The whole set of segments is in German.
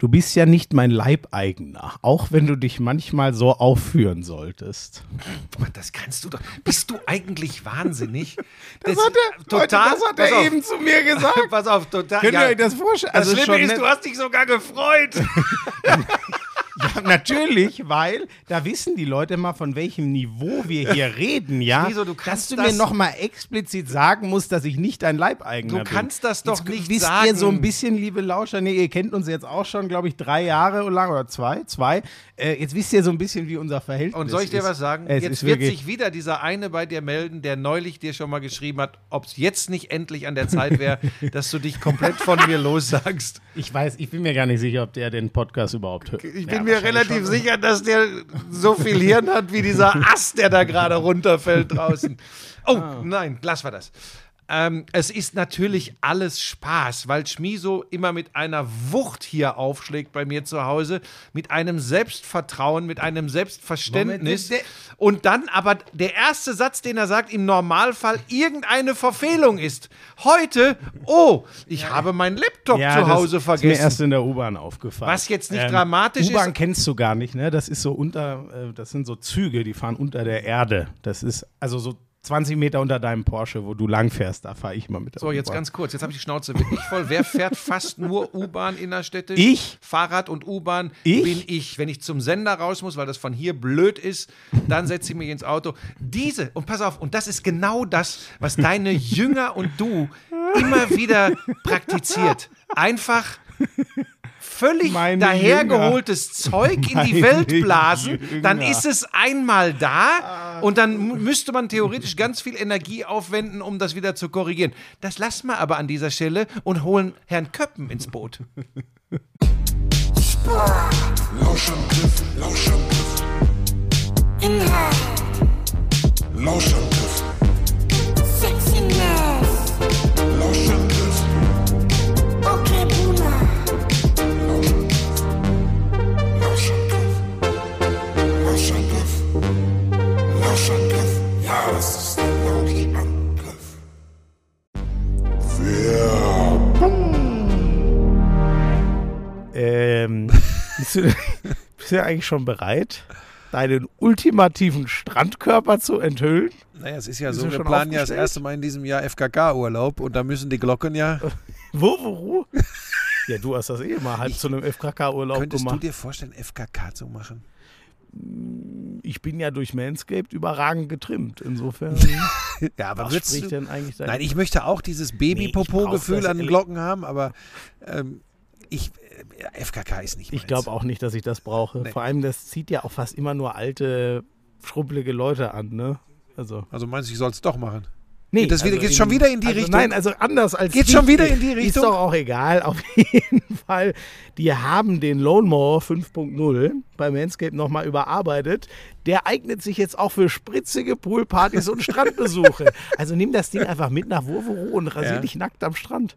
du bist ja nicht mein Leibeigener, auch wenn du dich manchmal so aufführen solltest. Das kannst du doch. Bist du eigentlich wahnsinnig? Das, das hat er, total, Leute, das hat er auf, eben zu mir gesagt. Pass auf, total. Könnt ihr euch das vorstellen? Das also Schlimme ist, du hast dich sogar gefreut. Ja, natürlich, weil da wissen die Leute mal, von welchem Niveau wir hier reden, ja. Wieso, du dass du mir nochmal explizit sagen musst, dass ich nicht dein Leibeigener bin. Du kannst das doch jetzt nicht wisst sagen. ihr so ein bisschen, liebe Lauscher, nee, ihr kennt uns jetzt auch schon, glaube ich, drei Jahre lang oder zwei, zwei. Äh, jetzt wisst ihr so ein bisschen, wie unser Verhältnis ist. Und soll ich dir ist. was sagen? Es jetzt wird sich wieder dieser eine bei dir melden, der neulich dir schon mal geschrieben hat, ob es jetzt nicht endlich an der Zeit wäre, dass du dich komplett von mir lossagst. Ich weiß, ich bin mir gar nicht sicher, ob der den Podcast überhaupt hört. Ich bin ja, mir relativ schon. sicher, dass der so viel Hirn hat wie dieser Ast, der da gerade runterfällt draußen. Oh, oh, nein, lass wir das. Ähm, es ist natürlich alles Spaß, weil Schmiso immer mit einer Wucht hier aufschlägt bei mir zu Hause, mit einem Selbstvertrauen, mit einem Selbstverständnis. Moment, und dann aber der erste Satz, den er sagt, im Normalfall irgendeine Verfehlung ist. Heute, oh, ich ja. habe meinen Laptop ja, zu Hause das vergessen. Ist mir erst in der U-Bahn aufgefallen. Was jetzt nicht ähm, dramatisch ist. U-Bahn kennst du gar nicht, ne? Das ist so unter, äh, das sind so Züge, die fahren unter der Erde. Das ist also so 20 Meter unter deinem Porsche, wo du langfährst, da fahre ich mal mit. So, jetzt ganz kurz, jetzt habe ich die Schnauze wirklich voll. Wer fährt fast nur U-Bahn innerstädtisch? Ich. Fahrrad und U-Bahn bin ich. Wenn ich zum Sender raus muss, weil das von hier blöd ist, dann setze ich mich ins Auto. Diese, und pass auf, und das ist genau das, was deine Jünger und du immer wieder praktiziert. Einfach völlig Meine dahergeholtes Jünger. Zeug in die Welt blasen, Jünger. dann ist es einmal da und dann müsste man theoretisch ganz viel Energie aufwenden, um das wieder zu korrigieren. Das lassen wir aber an dieser Stelle und holen Herrn Köppen ins Boot. Lauschangriff, Lauschangriff. Inhalt. Lauschangriff. Lauschangriff. Ja, das ist der Lauschangriff. Ähm, bist du, bist du eigentlich schon bereit, deinen ultimativen Strandkörper zu enthüllen? Naja, es ist ja bist so, wir planen ja das erste Mal in diesem Jahr FKK-Urlaub und da müssen die Glocken ja. wo, wo, wo? Ja, du hast das eh mal halb ich, zu einem FKK-Urlaub gemacht. Könntest du dir vorstellen, FKK zu machen? Ich bin ja durch Manscaped überragend getrimmt. Insofern. ja, aber was spricht denn eigentlich dagegen? Nein, ich möchte auch dieses Baby-Popo-Gefühl nee, an den Glocken haben, aber ähm, ich, äh, FKK ist nicht Ich glaube auch nicht, dass ich das brauche. Nee. Vor allem, das zieht ja auch fast immer nur alte, schrumpelige Leute an, ne? Also, also meinst du, ich soll es doch machen? Nee, das also geht schon wieder in die also Richtung. Nein, also anders als geht schon wieder in die Richtung. Ist doch auch egal. Auf jeden Fall, die haben den Lone Mower 5.0 bei Manscaped nochmal überarbeitet. Der eignet sich jetzt auch für spritzige Poolpartys und Strandbesuche. Also nimm das Ding einfach mit nach Wurvero und rasier ja. dich nackt am Strand.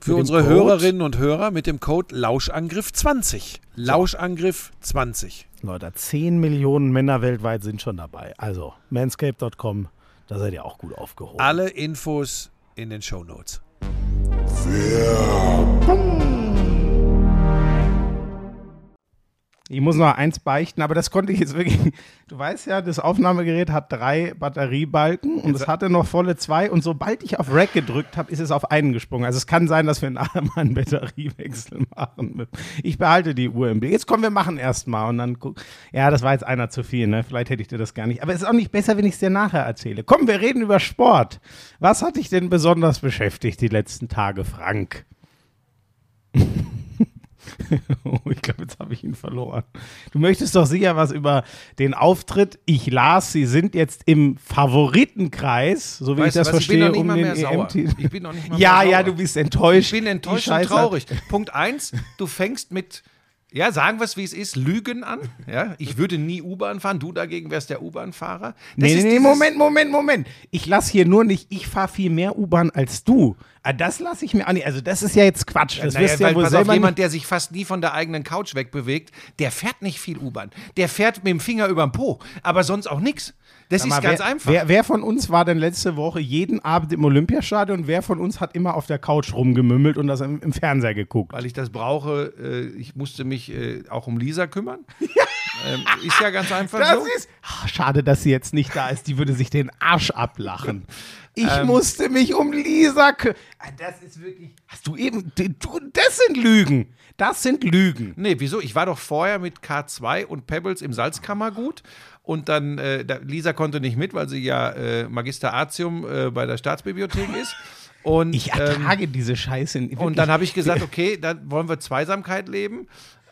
Für unsere Code. Hörerinnen und Hörer mit dem Code Lauschangriff20. Lauschangriff20. Leute, 10 Millionen Männer weltweit sind schon dabei. Also, manscape.com, da seid ihr auch gut aufgehoben. Alle Infos in den Show Notes. Ich muss noch eins beichten, aber das konnte ich jetzt wirklich. Du weißt ja, das Aufnahmegerät hat drei Batteriebalken und es hatte noch volle zwei. Und sobald ich auf Rack gedrückt habe, ist es auf einen gesprungen. Also es kann sein, dass wir nachher mal einen Batteriewechsel machen. Ich behalte die UMB. Jetzt kommen wir machen erstmal und dann guck. Ja, das war jetzt einer zu viel, ne? Vielleicht hätte ich dir das gar nicht. Aber es ist auch nicht besser, wenn ich es dir nachher erzähle. Komm, wir reden über Sport. Was hat dich denn besonders beschäftigt die letzten Tage, Frank? oh, ich glaube, jetzt habe ich ihn verloren. Du möchtest doch sicher was über den Auftritt. Ich las, Sie sind jetzt im Favoritenkreis, so wie Weißt ich das was, ich bin verstehe, noch nicht um mal mehr sauer. EM-Titel. Ich bin noch nicht mal Ja, mehr ja, sauer. du bist enttäuscht. Ich bin enttäuscht und traurig. Punkt eins, du fängst mit, ja, sagen wir es wie es ist, Lügen an. Ja, ich würde nie U-Bahn fahren, du dagegen wärst der U-Bahn-Fahrer. Nee, nee, nee, Moment, Moment, Moment. Ich lasse hier nur nicht, ich fahre viel mehr U-Bahn als du. Ah, Das lasse ich mir an. Also, das ist ja jetzt Quatsch. Das Naja, wirst du ja weil, wohl pass auf, selber jemand, nicht. der sich fast nie von der eigenen Couch wegbewegt, der fährt nicht viel U-Bahn. Der fährt mit dem Finger überm Po, aber sonst auch nichts. Das Sag ist mal, ganz wer, einfach. Wer, wer von uns war denn letzte Woche jeden Abend im Olympiastadion? Wer von uns hat immer auf der Couch rumgemümmelt und das im, im Fernseher geguckt? weil ich das brauche, äh, ich musste mich äh, auch um Lisa kümmern. ähm, ist ja ganz einfach Das so. ist. Ach, schade, dass sie jetzt nicht da ist. Die würde sich den Arsch ablachen. Ich Ähm. musste mich um Lisa kümmern. Das ist wirklich. Hast du eben. Du, das sind Lügen. Das sind Lügen. Nee, wieso? Ich war doch vorher mit K2 und Pebbles im Salzkammergut und dann, äh, Lisa konnte nicht mit, weil sie ja äh, Magister Artium äh, bei der Staatsbibliothek ist. Und, Ich ähm, ertrage diese Scheiße. nicht. und dann habe ich gesagt, okay, dann wollen wir Zweisamkeit leben.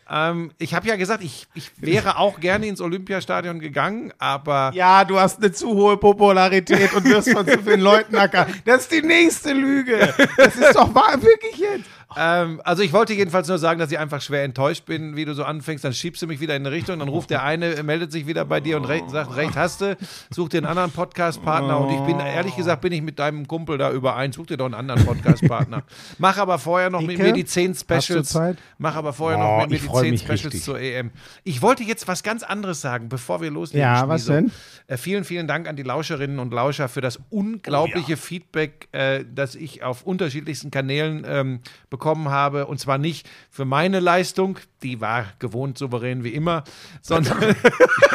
Ähm, ich habe ja gesagt, ich, ich wäre auch gerne ins Olympiastadion gegangen, aber Ja, du hast eine zu hohe Popularität und wirst von zu vielen Leuten erkannt. Das ist die nächste Lüge. Das ist doch wahr, wirklich jetzt. Ähm, also ich wollte jedenfalls nur sagen, dass ich einfach schwer enttäuscht bin, wie du so anfängst. Dann schiebst du mich wieder in eine Richtung, dann ruft der eine, meldet sich wieder bei dir und re sagt, recht hast du, such dir einen anderen Podcast-Partner. Und ich bin, ehrlich gesagt, bin ich mit deinem Kumpel da überein. Such dir doch einen anderen Podcast-Partner. Mach aber vorher noch mit mir die 10 Hast du Specials. Zeit? Mach aber vorher Oh, noch mit mir ich die freu 10 mich Specials richtig. zur EM. Ich wollte jetzt was ganz anderes sagen, bevor wir loslegen. Ja, was denn? Äh, vielen, vielen Dank an die Lauscherinnen und Lauscher für das unglaubliche Feedback, äh, das ich auf unterschiedlichsten Kanälen ähm, bekommen habe. Und zwar nicht für meine Leistung, die war gewohnt souverän wie immer, sondern,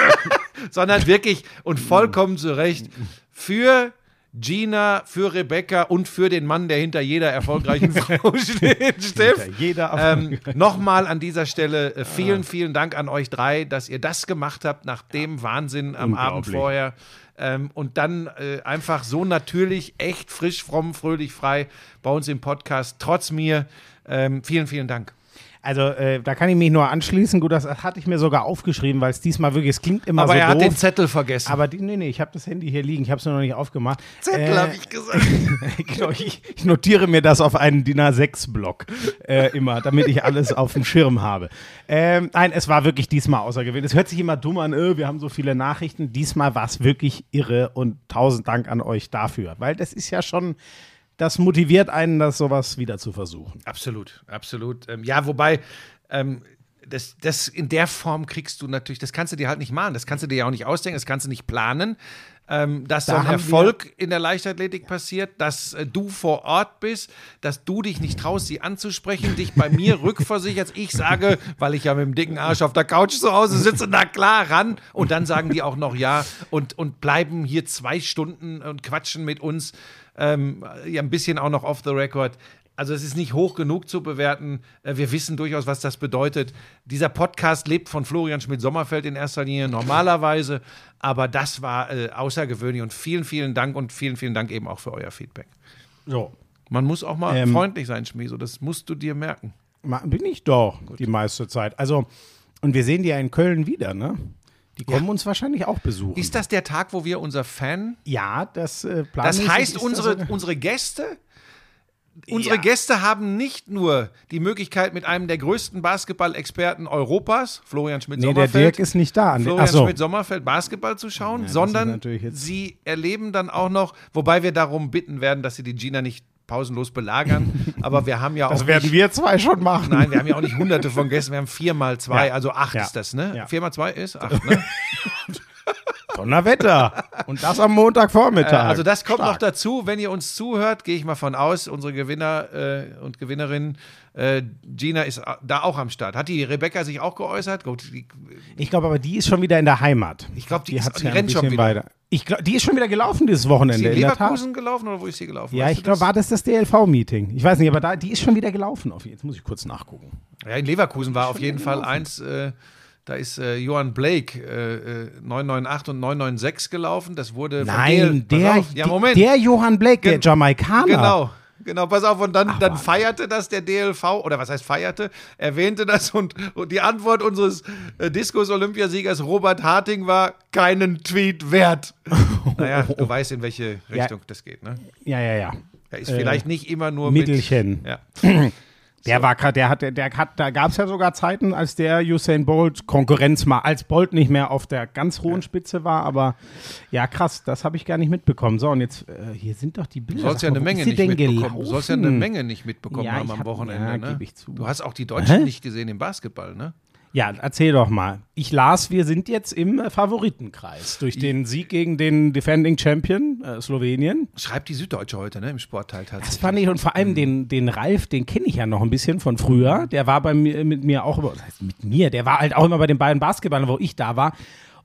sondern wirklich und vollkommen zu Recht für Gina, für Rebecca und für den Mann, der hinter jeder erfolgreichen Frau steht, Steff. Jeder ähm, Nochmal an dieser Stelle äh, vielen, vielen Dank an euch drei, dass ihr das gemacht habt nach dem Wahnsinn am Abend vorher. Ähm, und dann äh, einfach so natürlich, echt frisch, fromm, fröhlich, frei bei uns im Podcast, trotz mir. Ähm, vielen, vielen Dank. Also, äh, da kann ich mich nur anschließen. Gut, das hatte ich mir sogar aufgeschrieben, weil es diesmal wirklich, es klingt immer Aber so er doof. hat den Zettel vergessen. aber die, nee, nee, ich habe das Handy hier liegen. Ich habe es nur noch nicht aufgemacht. Zettel Äh, habe ich gesagt. genau, ich, ich notiere mir das auf einen DIN A6-Block äh, immer, damit ich alles auf dem Schirm habe. Ähm, nein, es war wirklich diesmal außergewöhnlich. Es hört sich immer dumm an, äh, wir haben so viele Nachrichten. Diesmal war es wirklich irre und tausend Dank an euch dafür, weil das ist ja schon, das motiviert einen, das sowas wieder zu versuchen. Absolut, absolut. Ähm, ja, wobei, ähm, das, das in der Form kriegst du natürlich, das kannst du dir halt nicht machen, das kannst du dir ja auch nicht ausdenken, das kannst du nicht planen. Ähm, dass Da so ein Erfolg in der Leichtathletik passiert, dass äh, du vor Ort bist, dass du dich nicht traust, sie anzusprechen, dich bei mir rückversicherst. Ich sage, weil ich ja mit dem dicken Arsch auf der Couch zu Hause sitze, na klar, ran. Und dann sagen die auch noch ja und, und bleiben hier zwei Stunden und quatschen mit uns. Ähm, ja, ein bisschen auch noch off the record. Also es ist nicht hoch genug zu bewerten. Äh, Wir wissen durchaus, was das bedeutet. Dieser Podcast lebt von Florian Schmidt-Sommerfeld in erster Linie normalerweise, aber das war äh, außergewöhnlich und vielen, vielen Dank und vielen, vielen Dank eben auch für euer Feedback. So. Man muss auch mal Ähm, freundlich sein, Schmieso, das musst du dir merken. Bin ich doch die meiste Zeit. Also, und wir sehen die ja in Köln wieder, ne? Die kommen uns wahrscheinlich auch besuchen. Ist das der Tag, wo wir unser Fan ja, das äh, Das planmäßig heißt, unsere, das unsere Gäste, unsere Ja. Gäste haben nicht nur die Möglichkeit, mit einem der größten Basketball-Experten Europas, Florian Nee, der Schmidt-Sommerfeld, Dirk ist nicht da. An- Florian so. Schmidt-Sommerfeld Basketball zu schauen, ist sondern sie erleben dann auch noch, wobei wir darum bitten werden, dass sie die Gina nicht pausenlos belagern, aber wir haben ja auch Das werden nicht, wir zwei schon machen. Nein, wir haben ja auch nicht hunderte von Gästen, wir haben vier mal zwei, Ja. also acht Ja. ist das, ne? Ja. Vier mal zwei ist acht, ne? Donnerwetter. Und das am Montagvormittag. Äh, also das kommt Stark. noch dazu, wenn ihr uns zuhört, gehe ich mal von aus, unsere Gewinner äh, und Gewinnerinnen, äh, Gina ist da auch am Start. Hat die Rebecca sich auch geäußert? Gut, die, Ich glaube aber, die ist schon wieder in der Heimat. Ich glaub, die ist- hat's die ja rennt schon wieder. Weiter. Ich glaub, die ist schon wieder gelaufen dieses ist Wochenende. die in in. Leverkusen gelaufen oder wo ist sie gelaufen? Ja, Weißt ich glaube, war das das DLV-Meeting? Ich weiß nicht, aber da, die ist schon wieder gelaufen. Auf jetzt muss ich kurz nachgucken. Ja, in Leverkusen war auf jeden Fall eins, äh, da ist äh, Johann Blake äh, äh, 998 und 996 gelaufen. Das wurde Nein, der, auf, ja, Moment. der Johann Blake, der Gen- Jamaikaner. Genau. Genau, pass auf, und dann, dann Wahnsinn. feierte das der DLV, oder was heißt feierte, erwähnte das und, und die Antwort unseres äh, Diskus-Olympiasiegers Robert Harting war keinen Tweet wert. naja, du weißt, in welche Ja. Richtung das geht, ne? Ja, ja, ja. Er ist vielleicht nicht immer nur Mittelchen. mit. Ja. Der war gerade, der hat, der hat, da gab es ja sogar Zeiten, als der Usain Bolt Konkurrenz mal, als Bolt nicht mehr auf der ganz hohen Spitze war, aber ja krass, das habe ich gar nicht mitbekommen. So und jetzt äh, hier sind doch die Bilder. Du sollst ja eine Menge nicht mitbekommen. gelaufen? Du sollst ja eine Menge nicht mitbekommen Ja, haben am hab- Wochenende. ja, ne? ich zu. Du hast auch die Deutschen nicht gesehen im Basketball, ne? Ja, erzähl doch mal. Ich las, wir sind jetzt im äh, Favoritenkreis durch den Sieg gegen den Defending Champion äh, Slowenien. Schreibt die Süddeutsche heute, ne? Im Sportteil Das tatsächlich. fand ich und vor allem den, den Ralf, den kenne ich ja noch ein bisschen von früher. Der war bei mir mit mir auch über, das heißt mit mir, der war halt auch immer bei den beiden Basketballern, wo ich da war.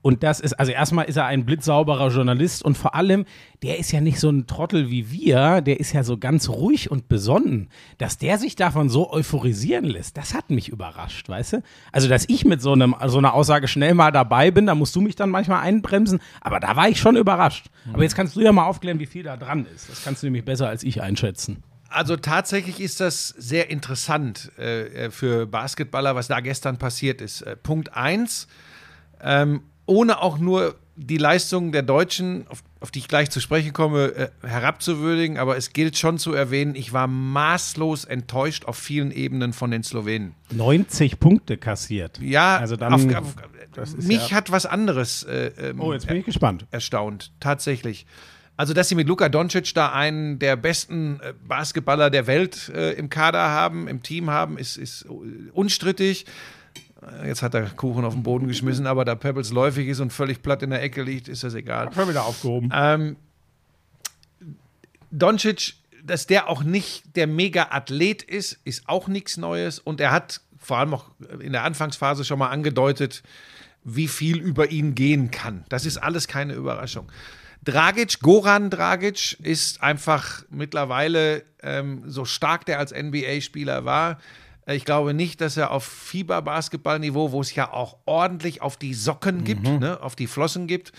Und das ist, also erstmal ist er ein blitzsauberer Journalist und vor allem, der ist ja nicht so ein Trottel wie wir, der ist ja so ganz ruhig und besonnen. Dass der sich davon so euphorisieren lässt, das hat mich überrascht, weißt du? Also, dass ich mit so, einem, so einer Aussage schnell mal dabei bin, da musst du mich dann manchmal einbremsen, aber da war ich schon überrascht. Aber jetzt kannst du ja mal aufklären, wie viel da dran ist. Das kannst du nämlich besser als ich einschätzen. Also tatsächlich ist das sehr interessant äh, äh, für Basketballer, was da gestern passiert ist. Äh, Punkt eins, ähm, ohne auch nur die Leistungen der Deutschen, auf, auf die ich gleich zu sprechen komme, äh, herabzuwürdigen, aber es gilt schon zu erwähnen, ich war maßlos enttäuscht auf vielen Ebenen von den Slowenen. 90 Punkte kassiert. Ja, Also dann- auf, auf, mich ja- hat was anderes äh, ähm, Oh, jetzt bin ich gespannt. erstaunt, tatsächlich. Also, dass sie mit Luka Doncic da einen der besten äh, Basketballer der Welt äh, im Kader haben, im Team haben, ist, ist unstrittig. Jetzt hat er Kuchen auf den Boden geschmissen, aber da Pebbles läufig ist und völlig platt in der Ecke liegt, ist das egal. Schon wieder aufgehoben. Ähm, Doncic, dass der auch nicht der Mega-Athlet ist, ist auch nichts Neues. Und er hat vor allem auch in der Anfangsphase schon mal angedeutet, wie viel über ihn gehen kann. Das ist alles keine Überraschung. Dragic, Goran Dragic ist einfach mittlerweile ähm, so stark der als NBA-Spieler war. Äh, Ich glaube nicht, dass er auf Fieber-Basketball-Niveau, wo es ja auch ordentlich auf die Socken gibt, ne, auf die Flossen gibt,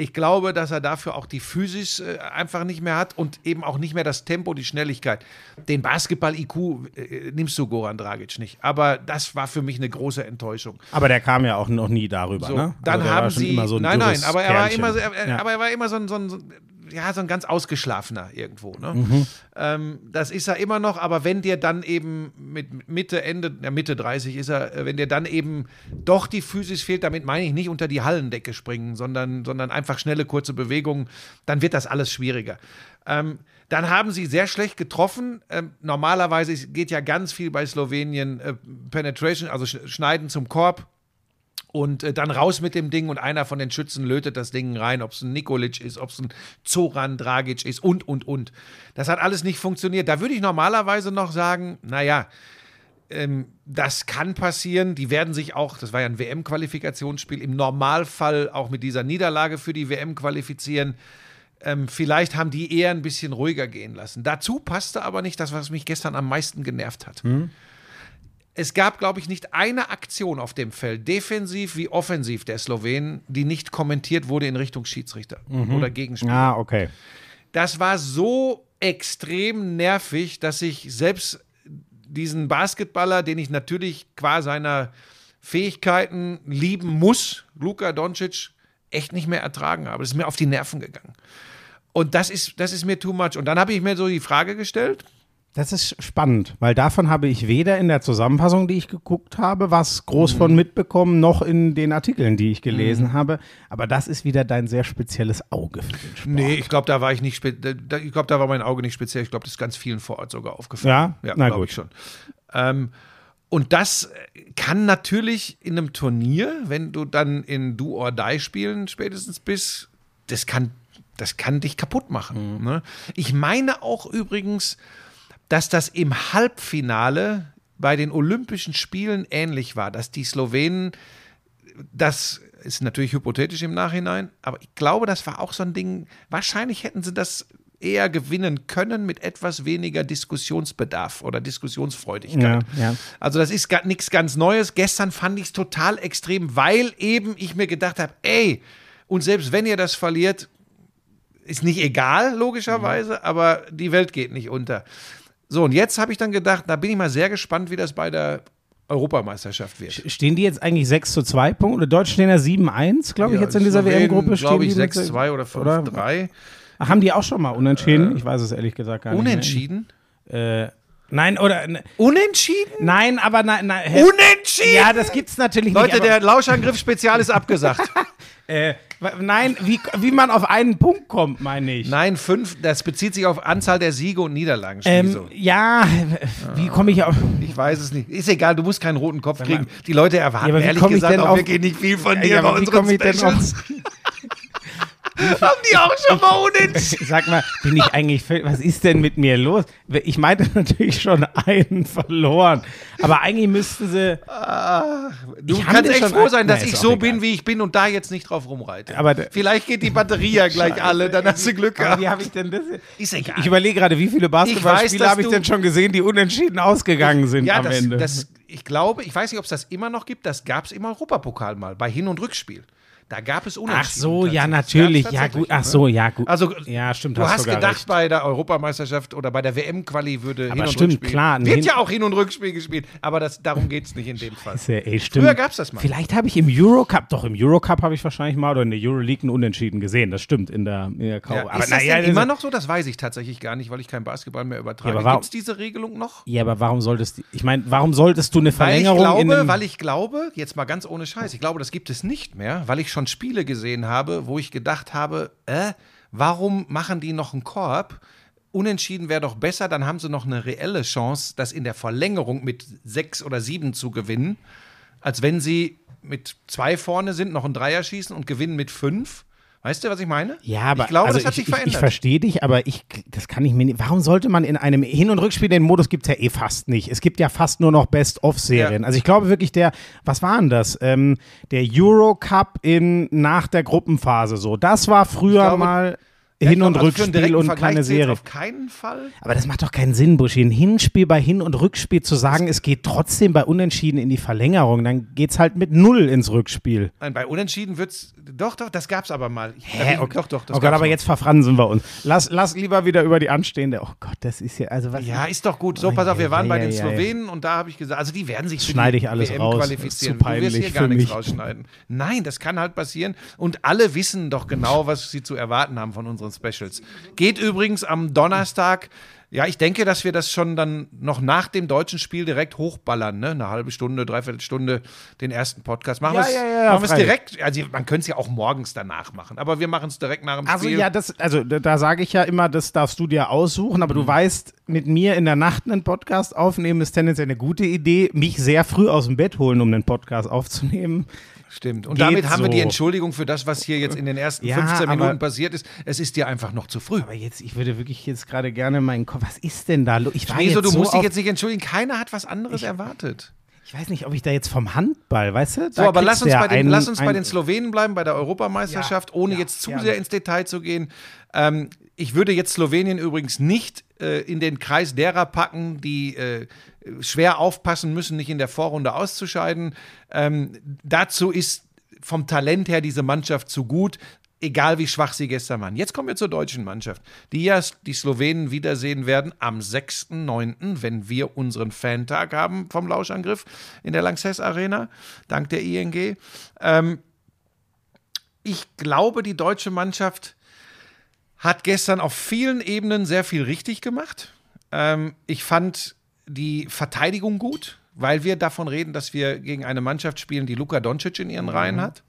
ich glaube, dass er dafür auch die Physis äh, einfach nicht mehr hat und eben auch nicht mehr das Tempo, die Schnelligkeit. Den Basketball-IQ äh, nimmst du Goran Dragic nicht. Aber das war für mich eine große Enttäuschung. Aber der kam ja auch noch nie darüber, So, ne? dann Also haben sie. immer so ein nein, nein, aber er war immer, er, Ja. aber er war immer so ein, so ein ja, so ein ganz ausgeschlafener irgendwo. Ne? Mhm. Ähm, das ist er immer noch, aber wenn dir dann eben mit Mitte, Ende, ja, Mitte 30 ist er, äh, wenn dir dann eben doch die Physis fehlt, damit meine ich nicht unter die Hallendecke springen, sondern, sondern einfach schnelle, kurze Bewegungen, dann wird das alles schwieriger. Ähm, dann haben sie sehr schlecht getroffen. Ähm, normalerweise geht ja ganz viel bei Slowenien äh, Penetration, also Sch Schneiden zum Korb und äh, dann raus mit dem Ding und einer von den Schützen lötet das Ding rein, ob es ein Nikolic ist, ob es ein Zoran Dragic ist und, und, und. Das hat alles nicht funktioniert. Da würde ich normalerweise noch sagen, naja, ähm, das kann passieren. Die werden sich auch, das war ja ein WM-Qualifikationsspiel, im Normalfall auch mit dieser Niederlage für die WM qualifizieren. Ähm, vielleicht haben die eher ein bisschen ruhiger gehen lassen. Dazu passte aber nicht das, was mich gestern am meisten genervt hat. Es gab, glaube ich, nicht eine Aktion auf dem Feld, defensiv wie offensiv der Slowenen, die nicht kommentiert wurde in Richtung Schiedsrichter oder Gegenspieler. Ah, okay. Das war so extrem nervig, dass ich selbst diesen Basketballer, den ich natürlich qua seiner Fähigkeiten lieben muss, Luka Doncic, echt nicht mehr ertragen habe. Das ist mir auf die Nerven gegangen. Und das ist, das ist mir too much. Und dann habe ich mir so die Frage gestellt, Das ist spannend, weil davon habe ich weder in der Zusammenfassung, die ich geguckt habe, was groß Mhm. von mitbekommen, noch in den Artikeln, die ich gelesen habe. Aber das ist wieder dein sehr spezielles Auge für den Sport. Nee, ich glaube, da war ich nicht ich glaube, da war mein Auge nicht speziell. Ich glaube, das ist ganz vielen vor Ort sogar aufgefallen. Ja? ja Na gut. ich schon. Ähm, und das kann natürlich in einem Turnier, wenn du dann in Do or Die spielen spätestens bist, das kann das kann dich kaputt machen. Ne? Ich meine auch übrigens, dass das im Halbfinale bei den Olympischen Spielen ähnlich war, dass die Slowenen, das ist natürlich hypothetisch im Nachhinein, aber ich glaube, das war auch so ein Ding, wahrscheinlich hätten sie das eher gewinnen können mit etwas weniger Diskussionsbedarf oder Diskussionsfreudigkeit. Ja, ja. Also das ist nichts ganz Neues. Gestern fand ich es total extrem, weil eben ich mir gedacht habe, ey, und selbst wenn ihr das verliert, ist nicht egal, logischerweise, aber die Welt geht nicht unter. So, und jetzt habe ich dann gedacht, da bin ich mal sehr gespannt, wie das bei der Europameisterschaft wird. Stehen die jetzt eigentlich 6 zu 2 Punkte? Deutsch stehen ja 7-1, glaube ich, jetzt in dieser WM-Gruppe. glaube ich, stehen die 6-2 oder 5-3. Ach, haben die auch schon mal unentschieden? ich weiß es ehrlich gesagt gar nicht. Unentschieden? Äh, nein, oder. ne- Unentschieden? Nein, aber nein. nein Unentschieden? Ja, das gibt's natürlich Leute, nicht. der Lauschangriff-Spezial ist abgesagt. Äh, nein, wie, wie man auf einen Punkt kommt, meine ich. Nein, fünf, das bezieht sich auf Anzahl der Siege und Niederlagen. Ähm, ja, wie komme ich auf. Ich weiß es nicht. Ist egal, du musst keinen roten Kopf kriegen. Die Leute erwarten Ja, ehrlich gesagt auch auf- wirklich nicht viel von dir Ja, bei unseren komme ich denn auf- Specials. Haben die auch schon mal unentschieden? Sag mal, bin ich eigentlich. Was ist denn mit mir los? Ich meinte natürlich schon einen verloren. Aber eigentlich müssten sie. Du Ich hab kannst echt froh ein- sein, dass Na, ich so egal. bin, wie ich bin und da jetzt nicht drauf rumreite. Aber Vielleicht geht die Batterie ja gleich alle, dann hast du Glück gehabt. wie habe ich denn das? Ist egal. Ich überlege gerade, wie viele Basketballspiele habe ich du- denn schon gesehen, die unentschieden ausgegangen sind ja, am das, Ende. das, ich glaube, ich weiß nicht, ob es das immer noch gibt, das gab es im Europapokal mal, bei Hin- und Rückspiel. Da gab es Unentschieden. Ach so, ja, natürlich. Ja, gut. Ach ne? so, ja, gut. Also, ja, stimmt. Du hast gedacht, recht. bei der Europameisterschaft oder bei der WM-Quali würde Hin- und stimmt, Rückspiel. klar, ein Wird ja auch Hin- und Rückspiel gespielt, aber das, darum geht es nicht in dem Fall. Ist ja, ey, stimmt. Früher gab's das mal. Vielleicht habe ich im Eurocup, doch im Eurocup habe ich wahrscheinlich mal oder in der Euroleague einen Unentschieden gesehen. Das stimmt in der, in der. Ja, ist das das- immer noch so? Das weiß ich tatsächlich gar nicht, weil ich kein Basketball mehr übertrage. Ja, aber Gibt es diese Regelung noch? Ja, aber warum solltest du, ich meine, warum solltest du eine Weil ich, Verlängerung glaube, weil ich glaube, jetzt mal ganz ohne Scheiß, ich glaube, das gibt es nicht mehr, weil ich schon Spiele gesehen habe, wo ich gedacht habe, äh, warum machen die noch einen Korb? Unentschieden wäre doch besser, dann haben sie noch eine reelle Chance, das in der Verlängerung mit sechs oder sieben zu gewinnen, als wenn sie mit zwei vorne sind, noch einen Dreier schießen und gewinnen mit fünf. Weißt du, was ich meine? Ja, aber ich glaube, also das hat ich, sich ich, verändert. Ich verstehe dich, aber ich, das kann ich mir nicht. Warum sollte man in einem Hin- und Rückspiel, den Modus gibt es ja eh fast nicht. Es gibt ja fast nur noch Best-of-Serien. Ja. Also ich glaube wirklich, der, was war denn das? Ähm, der Eurocup in, nach der Gruppenphase so. Das war früher glaube, mal Hin- und Rückspiel und Vergleich keine Serie. Auf keinen Fall. Aber das macht doch keinen Sinn, Buschi. Ein Hinspiel bei Hin- und Rückspiel zu sagen, es geht trotzdem bei Unentschieden in die Verlängerung, dann geht's halt mit Null ins Rückspiel. Nein, bei Unentschieden wird's. Doch, doch, das gab's aber mal. Ich- Hä? Doch, doch, das oh Gott, aber mal. jetzt verfransen wir uns. Lass, lass lieber wieder über die anstehende. Oh Gott, das ist ja, also was. Ja, ist doch gut. So, pass auf, wir waren ja, bei den ja. Slowenen und da habe ich gesagt, also die werden sich schneide die ich alles WM raus. qualifizieren. Das ist zu du wirst hier peinlich gar nichts mich. rausschneiden. Nein, das kann halt passieren und alle wissen doch genau, was sie zu erwarten haben von unseren Specials. Geht übrigens am Donnerstag. Ja, ich denke, dass wir das schon dann noch nach dem deutschen Spiel direkt hochballern, ne? Eine halbe Stunde, dreiviertel Stunde den ersten Podcast. Machen Ja, wir es ja, ja, ja, direkt, also man könnte es ja auch morgens danach machen, aber wir machen es direkt nach dem Also Spiel. ja, das, also da, sage ich ja immer, das darfst du dir aussuchen, aber du Mhm. weißt, mit mir in der Nacht einen Podcast aufnehmen ist tendenziell eine gute Idee. Mich sehr früh aus dem Bett holen, um einen Podcast aufzunehmen. Stimmt. Und Geht damit haben wir die so. Entschuldigung für das, was hier jetzt in den ersten Ja, 15 aber- Minuten passiert ist. Es ist dir einfach noch zu früh. Aber jetzt, ich würde wirklich jetzt gerade gerne meinen Kopf. Was ist denn da? lo- Ich war Wieso, jetzt du so musst dich jetzt nicht entschuldigen. Keiner hat was anderes erwartet. Ich weiß nicht, ob ich da jetzt vom Handball, weißt du? So, aber lass uns, ja bei den, einen- lass uns bei den Slowenen bleiben, bei der Europameisterschaft, ohne jetzt zu sehr ins Detail zu gehen. Ähm, ich würde jetzt Slowenien übrigens nicht äh, in den Kreis derer packen, die äh, schwer aufpassen müssen, nicht in der Vorrunde auszuscheiden. Ähm, dazu ist vom Talent her diese Mannschaft zu gut. Egal wie schwach sie gestern waren. Jetzt kommen wir zur deutschen Mannschaft, die ja die Slowenen wiedersehen werden am 6.9., wenn wir unseren Fantag haben vom Lauschangriff in der Lanxess Arena, dank der ING. Ähm, ich glaube, die deutsche Mannschaft hat gestern auf vielen Ebenen sehr viel richtig gemacht. Ähm, ich fand die Verteidigung gut, weil wir davon reden, dass wir gegen eine Mannschaft spielen, die Luka Doncic in ihren Reihen hat.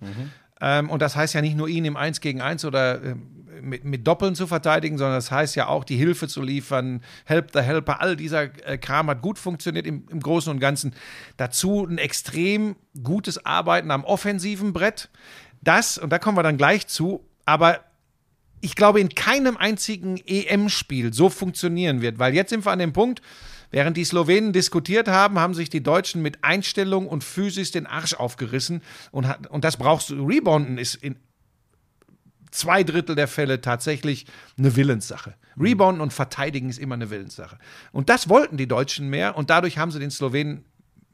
Ähm, und das heißt ja nicht nur ihn im 1 gegen 1 oder ähm, mit, mit Doppeln zu verteidigen, sondern das heißt ja auch, die Hilfe zu liefern, Help the Helper, all dieser äh, Kram hat gut funktioniert im, im Großen und Ganzen. Dazu ein extrem gutes Arbeiten am offensiven Brett. Das, und da kommen wir dann gleich zu, aber ich glaube, in keinem einzigen EM-Spiel so funktionieren wird, weil jetzt sind wir an dem Punkt, während die Slowenen diskutiert haben, haben sich die Deutschen mit Einstellung und Physis den Arsch aufgerissen und, hat, und das brauchst du. Rebounden ist in zwei Drittel der Fälle tatsächlich eine Willenssache. Rebounden und Verteidigen ist immer eine Willenssache. Und das wollten die Deutschen mehr und dadurch haben sie den Slowenen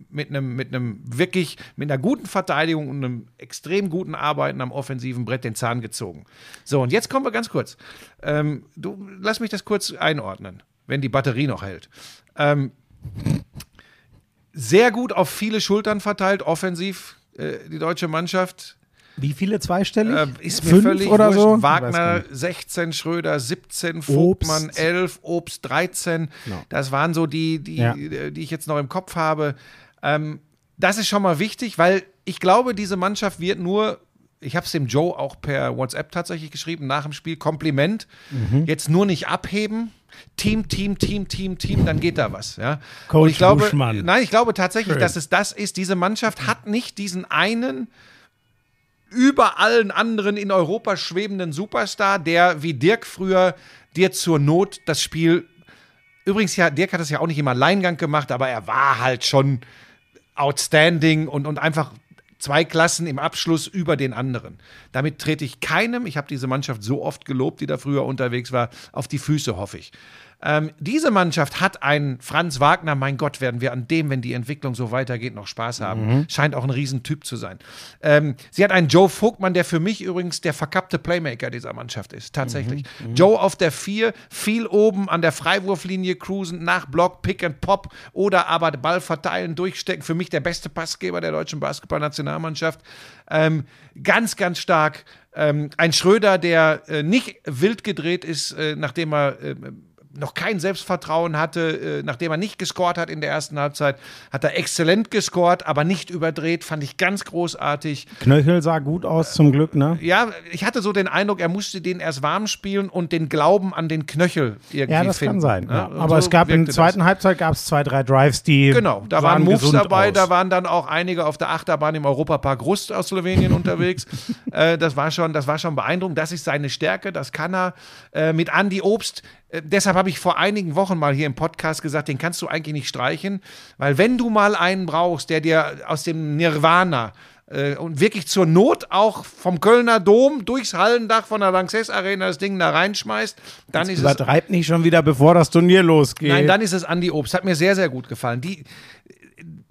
mit einem, mit einem wirklich, mit einer guten Verteidigung und einem extrem guten Arbeiten am offensiven Brett den Zahn gezogen. So, und jetzt kommen wir ganz kurz. Ähm, du, lass mich das kurz einordnen, wenn die Batterie noch hält. Ähm, sehr gut auf viele Schultern verteilt, offensiv, äh, die deutsche Mannschaft. Wie viele zweistellig? Äh, ist mir Fünf völlig oder wurscht. so? Wagner gar nicht. 16, Schröder 17, Vogtmann 11, Obst 13. Ja. Das waren so die, die, Ja. die ich jetzt noch im Kopf habe. Ähm, das ist schon mal wichtig, weil ich glaube, diese Mannschaft wird nur, ich habe es dem Joe auch per WhatsApp tatsächlich geschrieben, nach dem Spiel, Kompliment, Mhm. jetzt nur nicht abheben. Team, Team, Team, Team, Team, dann geht da was. Ja? Coach Und ich glaube, Buschmann. nein, ich glaube tatsächlich, Schön. dass es das ist. Diese Mannschaft hat nicht diesen einen über allen anderen in Europa schwebenden Superstar, der wie Dirk früher dir zur Not das Spiel. Übrigens, ja, Dirk hat das ja auch nicht im Alleingang gemacht, aber er war halt schon outstanding und, und einfach zwei Klassen im Abschluss über den anderen. Damit trete ich keinem, ich habe diese Mannschaft so oft gelobt, die da früher unterwegs war, auf die Füße, hoffe ich. Ähm, diese Mannschaft hat einen Franz Wagner, mein Gott, werden wir an dem, wenn die Entwicklung so weitergeht, noch Spaß haben. Scheint auch ein Riesentyp zu sein. Ähm, sie hat einen Joe Vogtmann, der für mich übrigens der verkappte Playmaker dieser Mannschaft ist, tatsächlich. Joe auf der 4, viel oben an der Freiwurflinie cruisen, nach Block, Pick and Pop oder aber Ball verteilen, durchstecken. Für mich der beste Passgeber der deutschen Basketballnationalmannschaft. Ähm, ganz, ganz stark. Ähm, ein Schröder, der äh, nicht wild gedreht ist, äh, nachdem er äh, noch kein Selbstvertrauen hatte, äh, nachdem er nicht gescored hat in der ersten Halbzeit, hat er exzellent gescored, aber nicht überdreht, fand ich ganz großartig. Knöchel sah gut aus, zum Glück, ne? Ja, ich hatte so den Eindruck, er musste den erst warm spielen und den Glauben an den Knöchel irgendwie Ja, das finden. kann sein. Ja. und Aber so es gab in der das. zweiten Halbzeit gab es zwei, drei Drives, die Genau, da waren Moves dabei, aus. da waren dann auch einige auf der Achterbahn im Europapark Rust aus Slowenien unterwegs. Äh, das, war schon, das war schon beeindruckend. Das ist seine Stärke, das kann er. Äh, mit Andy Obst, deshalb habe ich vor einigen Wochen mal hier im Podcast gesagt, den kannst du eigentlich nicht streichen, weil wenn du mal einen brauchst, der dir aus dem Nirvana äh, und wirklich zur Not auch vom Kölner Dom durchs Hallendach von der Lanxess Arena das Ding da reinschmeißt, dann ist es Übertreibt nicht schon wieder, bevor das Turnier losgeht. Nein, dann ist es Andy Obst. Hat mir sehr, sehr gut gefallen. Die,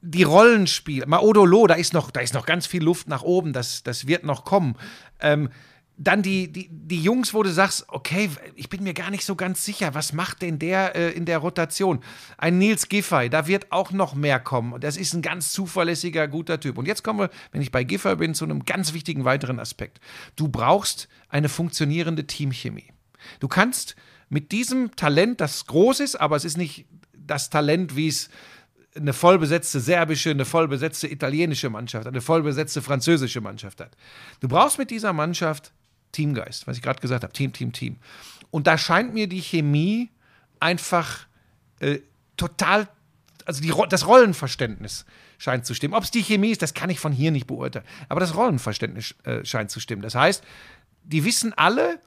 die Rollenspiele, Maodolo, da ist noch, da ist noch ganz viel Luft nach oben, das, das wird noch kommen. Ähm, dann die, die, die Jungs, wo du sagst, okay, ich bin mir gar nicht so ganz sicher, was macht denn der äh, in der Rotation? Ein Nils Giffey, da wird auch noch mehr kommen. Und das ist ein ganz zuverlässiger, guter Typ. Und jetzt kommen wir, wenn ich bei Giffey bin, zu einem ganz wichtigen weiteren Aspekt. Du brauchst eine funktionierende Teamchemie. Du kannst mit diesem Talent, das groß ist, aber es ist nicht das Talent, wie es eine vollbesetzte serbische, eine vollbesetzte italienische Mannschaft, eine vollbesetzte französische Mannschaft hat. Du brauchst mit dieser Mannschaft Teamgeist, was ich gerade gesagt habe, Team, Team, Team. Und da scheint mir die Chemie einfach äh, total, also die, das Rollenverständnis scheint zu stimmen. Ob es die Chemie ist, das kann ich von hier nicht beurteilen. Aber das Rollenverständnis äh, scheint zu stimmen. Das heißt, die wissen alle,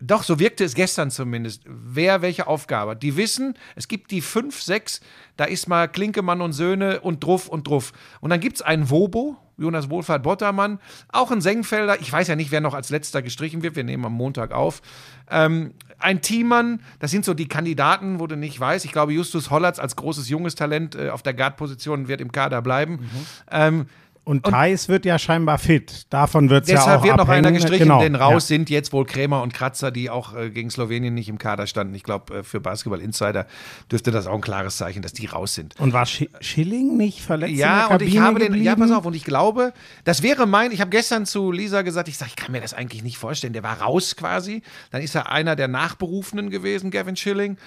doch, so wirkte es gestern zumindest, wer welche Aufgabe hat. Die wissen, es gibt die fünf, sechs, da ist mal Klinkemann und Söhne und Druff und Druff. Und dann gibt es einen Wobo, Jonas Wohlfahrt Bottermann, auch ein Senkfelder, ich weiß ja nicht, wer noch als letzter gestrichen wird, wir nehmen am Montag auf. Ähm, ein Thiemann, das sind so die Kandidaten, wo du nicht weißt. Ich glaube, Justus Hollatz als großes junges Talent äh, auf der Guard-Position wird im Kader bleiben. Ähm, Und Thais wird ja scheinbar fit. Davon wird es ja auch Deshalb wird noch einer abhängen. gestrichen, genau. denn raus Ja. sind jetzt wohl Krämer und Kratzer, die auch äh, gegen Slowenien nicht im Kader standen. Ich glaube, äh, für Basketball Insider dürfte das auch ein klares Zeichen, dass die raus sind. Und war Schi- Schilling nicht verletzt Ja, und ich habe den, ja, geblieben? pass auf, und ich glaube, das wäre mein, ich habe gestern zu Lisa gesagt, ich sage, ich kann mir das eigentlich nicht vorstellen. Der war raus quasi. Dann ist er einer der Nachberufenen gewesen, Gavin Schilling.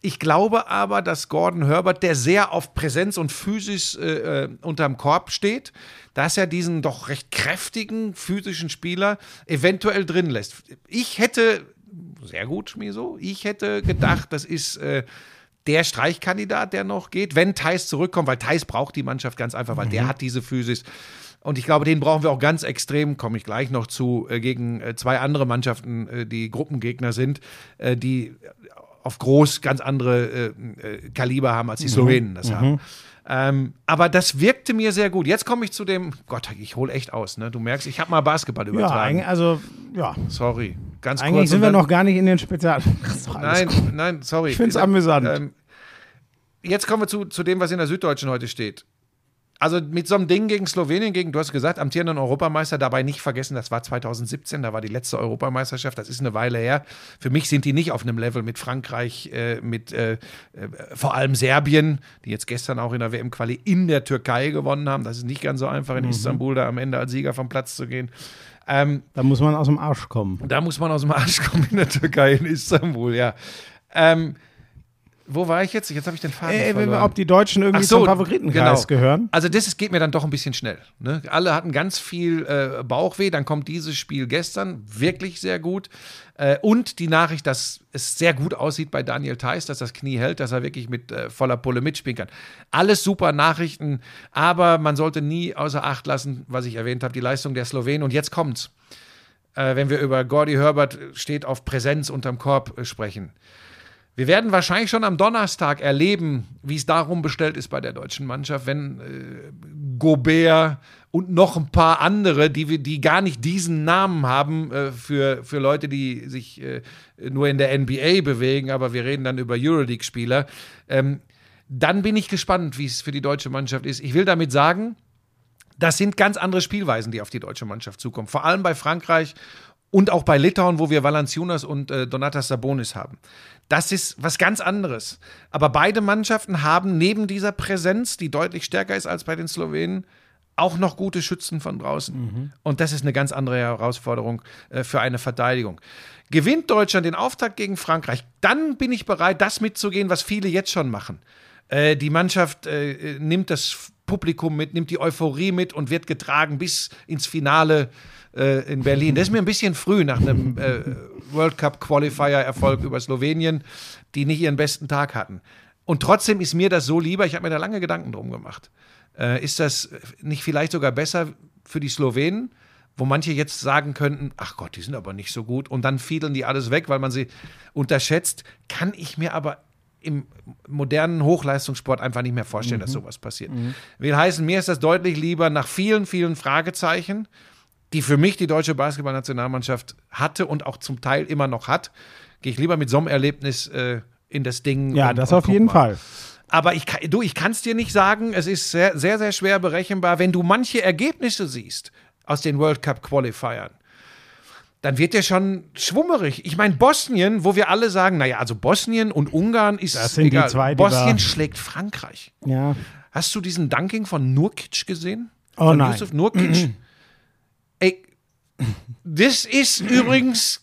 Ich glaube aber, dass Gordon Herbert, der sehr auf Präsenz und Physis äh, äh, unterm Korb steht, dass er diesen doch recht kräftigen physischen Spieler eventuell drin lässt. Ich hätte, sehr gut, Schmiso, ich hätte gedacht, das ist äh, der Streichkandidat, der noch geht, wenn Thais zurückkommt, weil Thais braucht die Mannschaft ganz einfach, weil der hat diese Physis. Und ich glaube, den brauchen wir auch ganz extrem, komme ich gleich noch zu, äh, gegen äh, zwei andere Mannschaften, äh, die Gruppengegner sind, die auf groß ganz andere äh, äh, Kaliber haben, als die Slowenen das haben. Ähm, aber das wirkte mir sehr gut. Jetzt komme ich zu dem, Gott, ich hole echt aus, ne? Du merkst, ich habe mal Basketball Ja, übertragen. eigentlich, also, ja. Sorry, ganz kurz. Eigentlich sind und wir noch gar nicht in den Spezial. Nein, gut. nein, sorry. Ich find's amüsant. Ähm, jetzt kommen wir zu, zu dem, was in der Süddeutschen heute steht. Also mit so einem Ding gegen Slowenien, gegen, du hast gesagt, amtierenden Europameister, dabei nicht vergessen, das war 2017, da war die letzte Europameisterschaft, das ist eine Weile her. Für mich sind die nicht auf einem Level mit Frankreich, äh, mit äh, äh, vor allem Serbien, die jetzt gestern auch in der WM-Quali in der Türkei gewonnen haben. Das ist nicht ganz so einfach, in Istanbul da am Ende als Sieger vom Platz zu gehen. Ähm, Da muss man aus dem Arsch kommen. da muss man aus dem Arsch kommen in der Türkei, in Istanbul, ja. Ähm, wo war ich jetzt? Jetzt habe ich den Faden Äh, verloren. ob die Deutschen irgendwie so, zum Favoritenkreis genau. gehören? Also das ist, geht mir dann doch ein bisschen schnell. Ne? Alle hatten ganz viel äh, Bauchweh, dann kommt dieses Spiel gestern, wirklich sehr gut. Äh, und die Nachricht, dass es sehr gut aussieht bei Daniel Theiss, dass das Knie hält, dass er wirklich mit äh, voller Pulle mitspielen kann. Alles super Nachrichten, aber man sollte nie außer Acht lassen, was ich erwähnt habe, die Leistung der Slowenen. Und jetzt kommt's. Äh, wenn wir über Gordy Herbert steht auf Präsenz unterm Korb äh, sprechen. Wir werden wahrscheinlich schon am Donnerstag erleben, wie es darum bestellt ist bei der deutschen Mannschaft, wenn äh, Gobert und noch ein paar andere, die, die gar nicht diesen Namen haben äh, für, für Leute, die sich äh, nur in der NBA bewegen, aber wir reden dann über Euroleague-Spieler. Ähm, dann bin ich gespannt, wie es für die deutsche Mannschaft ist. Ich will damit sagen, das sind ganz andere Spielweisen, die auf die deutsche Mannschaft zukommen. Vor allem bei Frankreich und auch bei Litauen, wo wir Valanciunas und äh, Donatas Sabonis haben. Das ist was ganz anderes. Aber beide Mannschaften haben neben dieser Präsenz, die deutlich stärker ist als bei den Slowenen, auch noch gute Schützen von draußen. Und das ist eine ganz andere Herausforderung äh, für eine Verteidigung. Gewinnt Deutschland den Auftakt gegen Frankreich, dann bin ich bereit, das mitzugehen, was viele jetzt schon machen. Äh, die Mannschaft äh, nimmt das Publikum mit, nimmt die Euphorie mit und wird getragen bis ins Finale äh, in Berlin. Das ist mir ein bisschen früh nach einem äh, World Cup Qualifier Erfolg über Slowenien, die nicht ihren besten Tag hatten. Und trotzdem ist mir das so lieber, ich habe mir da lange Gedanken drum gemacht. Äh, ist das nicht vielleicht sogar besser für die Slowenen, wo manche jetzt sagen könnten, ach Gott, die sind aber nicht so gut und dann fiedeln die alles weg, weil man sie unterschätzt, kann ich mir aber im modernen Hochleistungssport einfach nicht mehr vorstellen, dass sowas passiert. Will heißen, mir ist das deutlich lieber nach vielen, vielen Fragezeichen, die für mich die deutsche Basketballnationalmannschaft hatte und auch zum Teil immer noch hat, gehe ich lieber mit so einem Erlebnis äh, in das Ding. Ja, und- das und auf jeden mal. Fall. Aber ich, kann- du, ich kann es dir nicht sagen. Es ist sehr, sehr, sehr schwer berechenbar. Wenn du manche Ergebnisse siehst aus den World Cup Qualifiern, dann wird der schon schwummerig. Ich meine, Bosnien, wo wir alle sagen, naja, also Bosnien und Ungarn ist Das sind die egal. zwei, die Bosnien schlägt Frankreich. Ja. Hast du diesen Dunking von Nurkic gesehen? Oh von nein. Yusuf Nurkic. Ey, das ist übrigens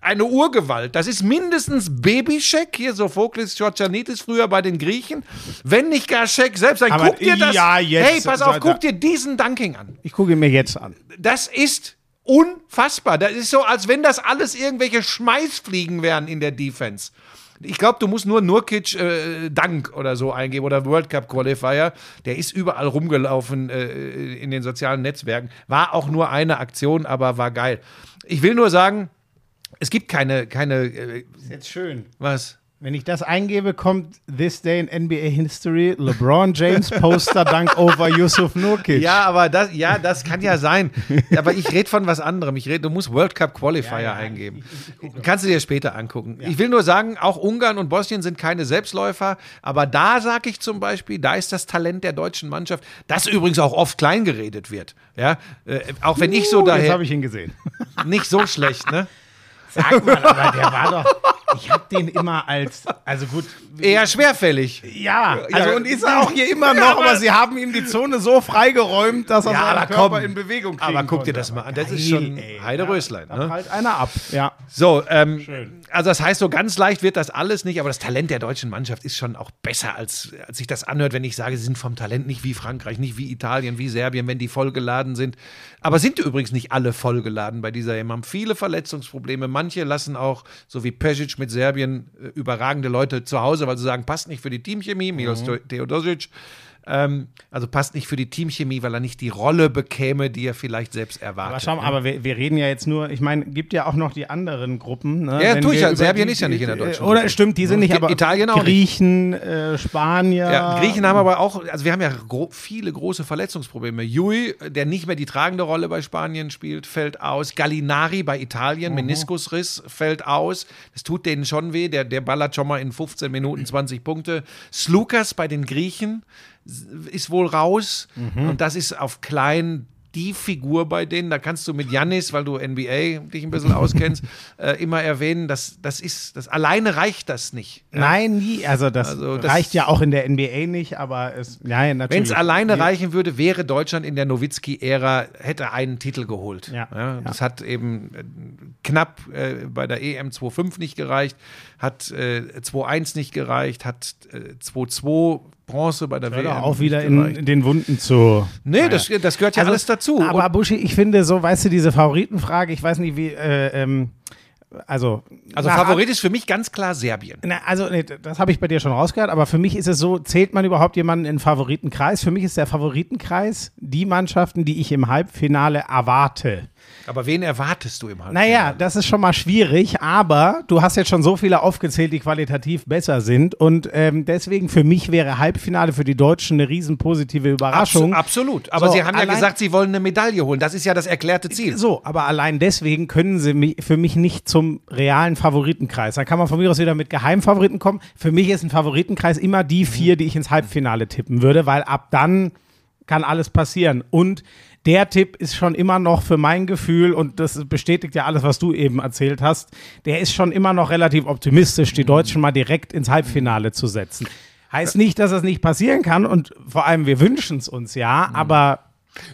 eine Urgewalt. Das ist mindestens Babyscheck, hier Sophokles Georgianitis früher bei den Griechen, wenn nicht gar Scheck selbst. Dann Aber guck dir das. ja, jetzt- hey, pass auf, guck dir diesen Dunking an. Ich gucke ihn mir jetzt an. Das ist unfassbar. Das ist so, als wenn das alles irgendwelche Schmeißfliegen wären in der Defense. Ich glaube, du musst nur Nurkic äh, Dank oder so eingeben oder World Cup Qualifier. Der ist überall rumgelaufen äh, in den sozialen Netzwerken. War auch nur eine Aktion, aber war geil. Ich will nur sagen, es gibt keine, keine, äh, Ist jetzt schön. was? Wenn ich das eingebe, kommt This Day in NBA History, LeBron James Poster Dank over Yusuf Nurkic. Ja, aber das, ja, das kann ja sein. Aber ich rede von was anderem. Ich red, du musst World Cup Qualifier eingeben. Kannst du dir später angucken. Ich will nur sagen, auch Ungarn und Bosnien sind keine Selbstläufer. Aber da sage ich zum Beispiel, da ist das Talent der deutschen Mannschaft, das übrigens auch oft klein geredet wird. Ja, äh, auch wenn ich so Uh, jetzt daher habe ich ihn gesehen. nicht so schlecht, ne? Sag mal, aber der war doch. Ich habe den immer als. Also gut. Eher schwerfällig. Ja, also Ja. und ist er auch hier immer noch, Ja, aber, aber- sie haben ihm die Zone so freigeräumt, dass er Ja, seinen aber Körper komm. in Bewegung kriegen Aber guck dir das mal an. Das Geil, ist schon ey. Heideröslein. Da Ne? prallt einer ab. Ja. So, ähm, also das heißt, so ganz leicht wird das alles nicht, aber das Talent der deutschen Mannschaft ist schon auch besser, als, als sich das anhört, wenn ich sage, sie sind vom Talent nicht wie Frankreich, nicht wie Italien, wie Serbien, wenn die vollgeladen sind. Aber sind übrigens nicht alle vollgeladen bei dieser EM, haben viele Verletzungsprobleme. Manche lassen auch, so wie Pesic mit Serbien, äh, überragende Leute zu Hause, weil sie sagen, passt nicht für die Teamchemie, Milos Teodosic. Ähm, also passt nicht für die Teamchemie, weil er nicht die Rolle bekäme, die er vielleicht selbst erwartet. Aber schau mal, aber wir, wir reden ja jetzt nur, ich meine, gibt ja auch noch die anderen Gruppen. Ne? Ja, Wenn tue ich ja. Serbien die- ist ja nicht in der deutschen Oder Gruppe. stimmt, die sind nicht, aber Italien auch. Griechen, äh, Spanier. Ja, Griechen haben aber auch, also wir haben ja gro viele große Verletzungsprobleme. Jui, der nicht mehr die tragende Rolle bei Spanien spielt, fällt aus. Gallinari bei Italien, Mhm. Meniskusriss, fällt aus. Das tut denen schon weh. Der, der ballert schon mal in 15 Minuten 20 Punkte. Slukas bei den Griechen ist wohl raus. Mhm. Und das ist auf klein die Figur bei denen, da kannst du mit Janis, weil du NBA dich ein bisschen auskennst, äh, immer erwähnen, dass das ist, das alleine reicht das nicht. Nein, nie. Also das, Also das- reicht ja auch in der NBA nicht, aber es, nein, Wenn natürlich. es alleine reichen würde, wäre Deutschland in der Nowitzki-Ära, hätte einen Titel geholt. Ja. Das hat eben äh, knapp äh, bei der EM 2.5 nicht gereicht, hat äh, 2.1 nicht gereicht, hat äh, 2.2 Bronze bei der Hör WM auch wieder gereicht. in den Wunden zu. Nee, das, das gehört ja Also, alles dazu. Aber Buschi, ich finde so, weißt du, diese Favoritenfrage, ich weiß nicht, wie, äh, ähm, also. also Favorit ist für mich ganz klar Serbien. Na, also, nee, das habe ich bei dir schon rausgehört, aber für mich ist es so, zählt man überhaupt jemanden in den Favoritenkreis? Für mich ist der Favoritenkreis die Mannschaften, die ich im Halbfinale erwarte. Aber wen erwartest du im Halbfinale? Naja, das ist schon mal schwierig, aber du hast jetzt schon so viele aufgezählt, die qualitativ besser sind. Und ähm, deswegen für mich wäre Halbfinale für die Deutschen eine riesen positive Überraschung. Abs absolut. Aber So, sie haben ja gesagt, sie wollen eine Medaille holen. Das ist ja das erklärte Ziel. So, aber allein deswegen können sie mich, für mich nicht zum realen Favoritenkreis. Da kann man von mir aus wieder mit Geheimfavoriten kommen. Für mich ist ein Favoritenkreis immer die vier, die ich ins Halbfinale tippen würde, weil ab dann kann alles passieren. Und der Tipp ist schon immer noch für mein Gefühl, und das bestätigt ja alles, was du eben erzählt hast, der ist schon immer noch relativ optimistisch, die Deutschen mal direkt ins Halbfinale zu setzen. Heißt nicht, dass das nicht passieren kann und vor allem wir wünschen es uns ja, aber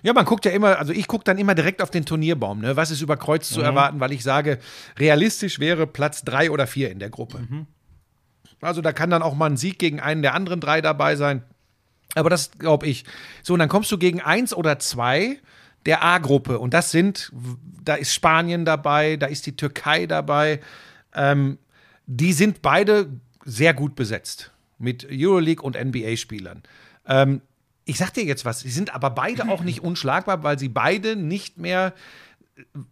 Ja, man guckt ja immer, also ich gucke dann immer direkt auf den Turnierbaum, ne? Was ist über Kreuz zu erwarten, weil ich sage, realistisch wäre Platz drei oder vier in der Gruppe. Also da kann dann auch mal ein Sieg gegen einen der anderen drei dabei sein. Aber das glaube ich. So, und dann kommst du gegen eins oder zwei der A-Gruppe. Und das sind, da ist Spanien dabei, da ist die Türkei dabei. Ähm, die sind beide sehr gut besetzt mit Euroleague und NBA-Spielern. Ähm, ich sag dir jetzt was, sie sind aber beide auch nicht unschlagbar, weil sie beide nicht mehr,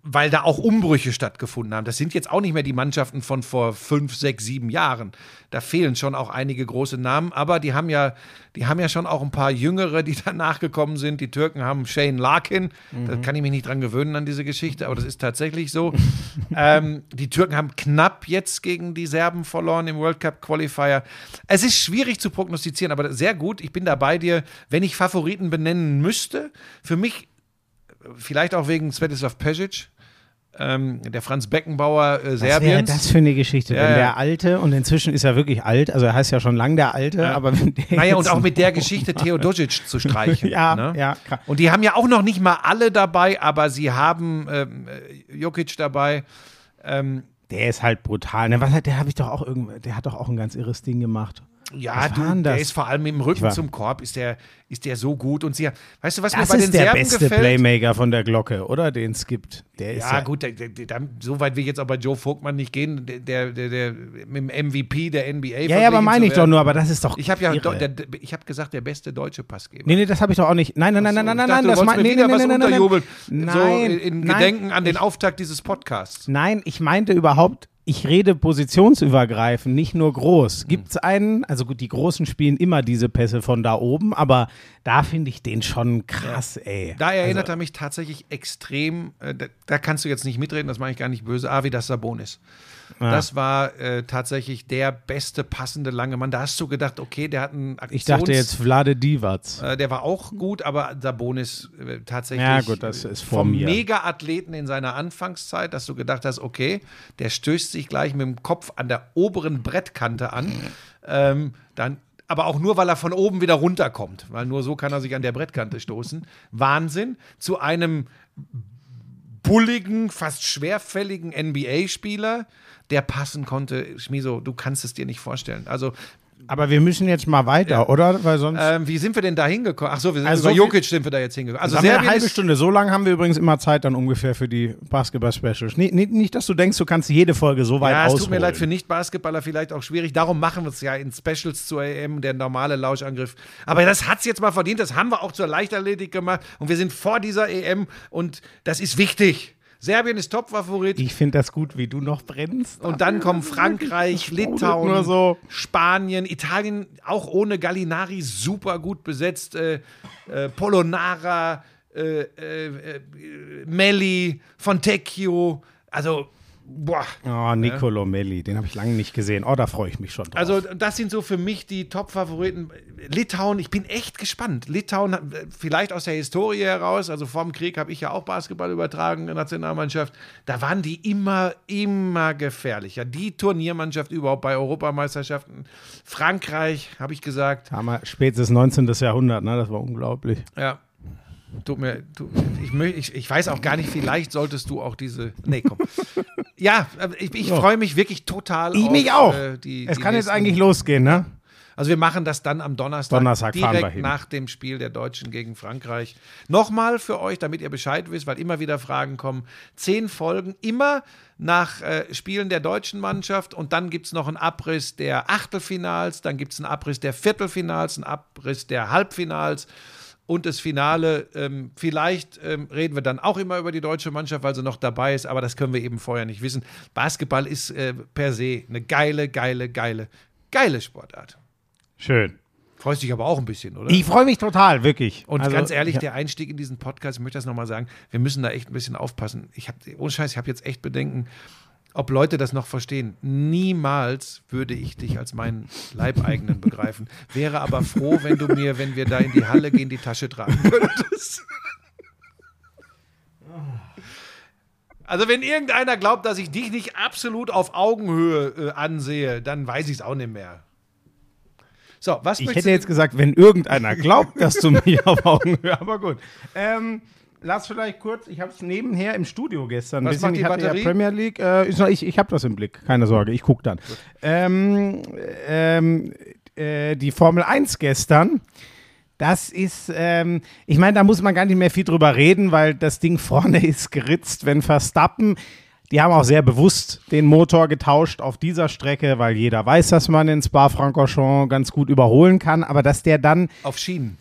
weil da auch Umbrüche stattgefunden haben. Das sind jetzt auch nicht mehr die Mannschaften von vor fünf, sechs, sieben Jahren. Da fehlen schon auch einige große Namen, aber die haben ja, die haben ja schon auch ein paar Jüngere, die danach gekommen sind. Die Türken haben Shane Larkin, da kann ich mich nicht dran gewöhnen an diese Geschichte, aber das ist tatsächlich so. ähm, die Türken haben knapp jetzt gegen die Serben verloren im World Cup Qualifier. Es ist schwierig zu prognostizieren, aber sehr gut. Ich bin da bei dir. Wenn ich Favoriten benennen müsste, für mich vielleicht auch wegen Svetislav Pesic, ähm, der Franz Beckenbauer äh, Was Serbiens. das für eine Geschichte, Ja, wenn ja. der Alte, und inzwischen ist er wirklich alt, also er heißt ja schon lang der Alte, aber wenn der Naja, und auch mit der Geschichte Theodosic zu streichen. Ja, ne? ja, klar. Und die haben ja auch noch nicht mal alle dabei, aber sie haben ähm, äh, Jokic dabei. Ähm, Der ist halt brutal. Ne? Was hat, der habe ich doch auch irgend, der hat doch auch ein ganz irres Ding gemacht. Ja, du, der das? ist vor allem im Rücken zum Korb, ist der, ist der so gut. Und sie, weißt du, was Das mir bei ist den der Serben beste gefällt? Playmaker von der Glocke, oder? Den es gibt. Der ist Ja, ja, gut, der, der, der, so weit will ich jetzt auch bei Joe Vogtmann nicht gehen, der, der, der, der mit dem MVP der NBA. Ja, ja, aber meine ich doch nur, aber das ist doch Ich habe ja, der, der, ich habe gesagt, der beste deutsche Passgeber. Nee, nee, das habe ich doch auch nicht. Nein, nein, nein, nein, nein, nein, nein, das wolltest mein, mir nee, nee, nee, nee, nein, unterjubeln. nein. so Nein, in, in nein. Gedenken an den Auftakt dieses Podcasts. Nein, ich meinte überhaupt, ich rede positionsübergreifend, nicht nur groß. Hm. Gibt es einen, also gut, die Großen spielen immer diese Pässe von da oben, aber da finde ich den schon krass, ey. Da erinnert er mich tatsächlich extrem, äh, da, da kannst du jetzt nicht mitreden, das meine ich gar nicht böse, ah, wie das Sabonis. Das war äh, tatsächlich der beste passende lange Mann. Da hast du gedacht, okay, der hat einen Aktions... Ich dachte jetzt Vlade Divac. Äh, der war auch gut, aber Sabonis äh, tatsächlich Ja, gut, das ist vor vom. Mega-Athleten in seiner Anfangszeit, dass du gedacht hast, okay, der stößt sich gleich mit dem Kopf an der oberen Brettkante an. Ähm, dann, aber auch nur, weil er von oben wieder runterkommt, weil nur so kann er sich an der Brettkante stoßen. Wahnsinn. Zu einem bulligen, fast schwerfälligen NBA-Spieler, der passen konnte. Schmiso, du kannst es dir nicht vorstellen. Also Aber wir müssen jetzt mal weiter, Ja. oder? Weil sonst. Ähm, wie sind wir denn da hingekommen? Ach so, wir sind Also über Jokic sind wir da jetzt hingekommen. Also wir eine halbe Stunde. So lange haben wir übrigens immer Zeit dann ungefähr für die Basketball-Specials. Nicht, nicht, nicht, dass du denkst, du kannst jede Folge so weit Ja, es ausholen. tut mir leid für Nicht-Basketballer vielleicht auch schwierig. Darum machen wir es ja in Specials zur EM, der normale Lauschangriff. Aber das hat es jetzt mal verdient. Das haben wir auch zur Leichtathletik gemacht. Und wir sind vor dieser EM und das ist wichtig. Serbien ist Topfavorit. Ich finde das gut, wie du noch brennst. Und dann kommen Frankreich, Litauen, so. Spanien, Italien, auch ohne Gallinari super gut besetzt. Äh, äh, Polonara, äh, äh, äh, Melli, Fontecchio. Also, boah. Oh, Nicolo Melli, den habe ich lange nicht gesehen. Oh, da freue ich mich schon drauf. Also, das sind so für mich die Top-Favoriten. Litauen, ich bin echt gespannt. Litauen, hat- vielleicht aus der Historie heraus, also vorm Krieg habe ich ja auch Basketball übertragen in der Nationalmannschaft. Da waren die immer, immer gefährlicher. Die Turniermannschaft überhaupt bei Europameisterschaften. Frankreich, habe ich gesagt. haben wir spätes 19. Jahrhundert, ne? Das war unglaublich. Ja. Tut mir, tu, ich, ich, ich weiß auch gar nicht, vielleicht solltest du auch diese. Nee, komm. Ja, aber ich, ich freue mich wirklich total. Ich auf, mich auch. äh, die, es die kann jetzt eigentlich losgehen, ne? Also wir machen das dann am Donnerstag, Donnerstag fahren direkt wir hin. nach dem Spiel der Deutschen gegen Frankreich. Nochmal für euch, damit ihr Bescheid wisst, weil immer wieder Fragen kommen. Zehn Folgen, immer nach äh, Spielen der deutschen Mannschaft und dann gibt es noch einen Abriss der Achtelfinals, dann gibt es einen Abriss der Viertelfinals, einen Abriss der Halbfinals und das Finale. Ähm, vielleicht ähm, reden wir dann auch immer über die deutsche Mannschaft, weil sie noch dabei ist, aber das können wir eben vorher nicht wissen. Basketball ist äh, per se eine geile, geile, geile, geile Sportart. Schön. Freust dich aber auch ein bisschen, oder? Ich freue mich total, wirklich. und Also, ganz ehrlich, ja. der Einstieg in diesen Podcast, ich möchte das nochmal sagen, wir müssen da echt ein bisschen aufpassen. Ich habe, ohne Scheiß, ich habe jetzt echt Bedenken, ob Leute das noch verstehen. Niemals würde ich dich als meinen Leibeigenen begreifen. Wäre aber froh, wenn du mir, wenn wir da in die Halle gehen, die Tasche tragen könntest. Also wenn irgendeiner glaubt, dass ich dich nicht absolut auf Augenhöhe äh, ansehe, dann weiß ich es auch nicht mehr. So, was Ich hätte jetzt gesagt, wenn irgendeiner glaubt, dass du mich auf Augenhöhe, aber gut. Ähm, lass vielleicht kurz, ich habe es nebenher im Studio gestern. Was bisschen, macht die ich Batterie? Ja Premier League, äh, ich ich habe das im Blick, keine Sorge, ich gucke dann. Ähm, ähm, äh, die Formel 1 gestern. Das ist, ähm, ich meine, da muss man gar nicht mehr viel drüber reden, weil das Ding vorne ist geritzt, wenn Verstappen. Die haben auch sehr bewusst den Motor getauscht auf dieser Strecke, weil jeder weiß, dass man in Spa-Francorchamps ganz gut überholen kann, aber dass der dann auf Schienen.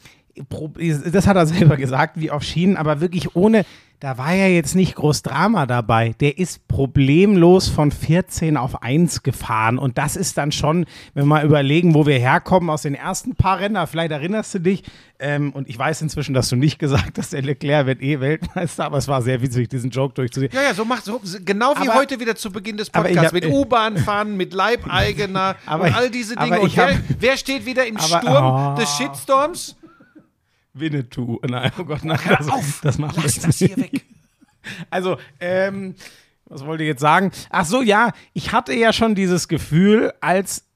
Das hat er selber gesagt, wie auf Schienen, aber wirklich ohne, da war ja jetzt nicht groß Drama dabei. Der ist problemlos von 14 auf 1 gefahren und das ist dann schon, wenn wir mal überlegen, wo wir herkommen aus den ersten paar Rennen, vielleicht erinnerst du dich, ähm, und ich weiß inzwischen, dass du nicht gesagt hast, der Leclerc wird eh Weltmeister, aber es war sehr witzig, diesen Joke durchzusehen. Ja, ja, so macht so genau wie Aber- heute wieder zu Beginn des Podcasts hab- mit U-Bahn fahren, mit Leibeigener Aber und all diese Dinge. hab- wer, wer steht wieder im Aber- Sturm oh. des Shitstorms? Winnetou. Nein, oh Gott, nein, Hör das, auf, das machen lass das hier weg. Also, ähm, was wollte ich jetzt sagen? Ach so, ja, ich hatte ja schon dieses Gefühl, als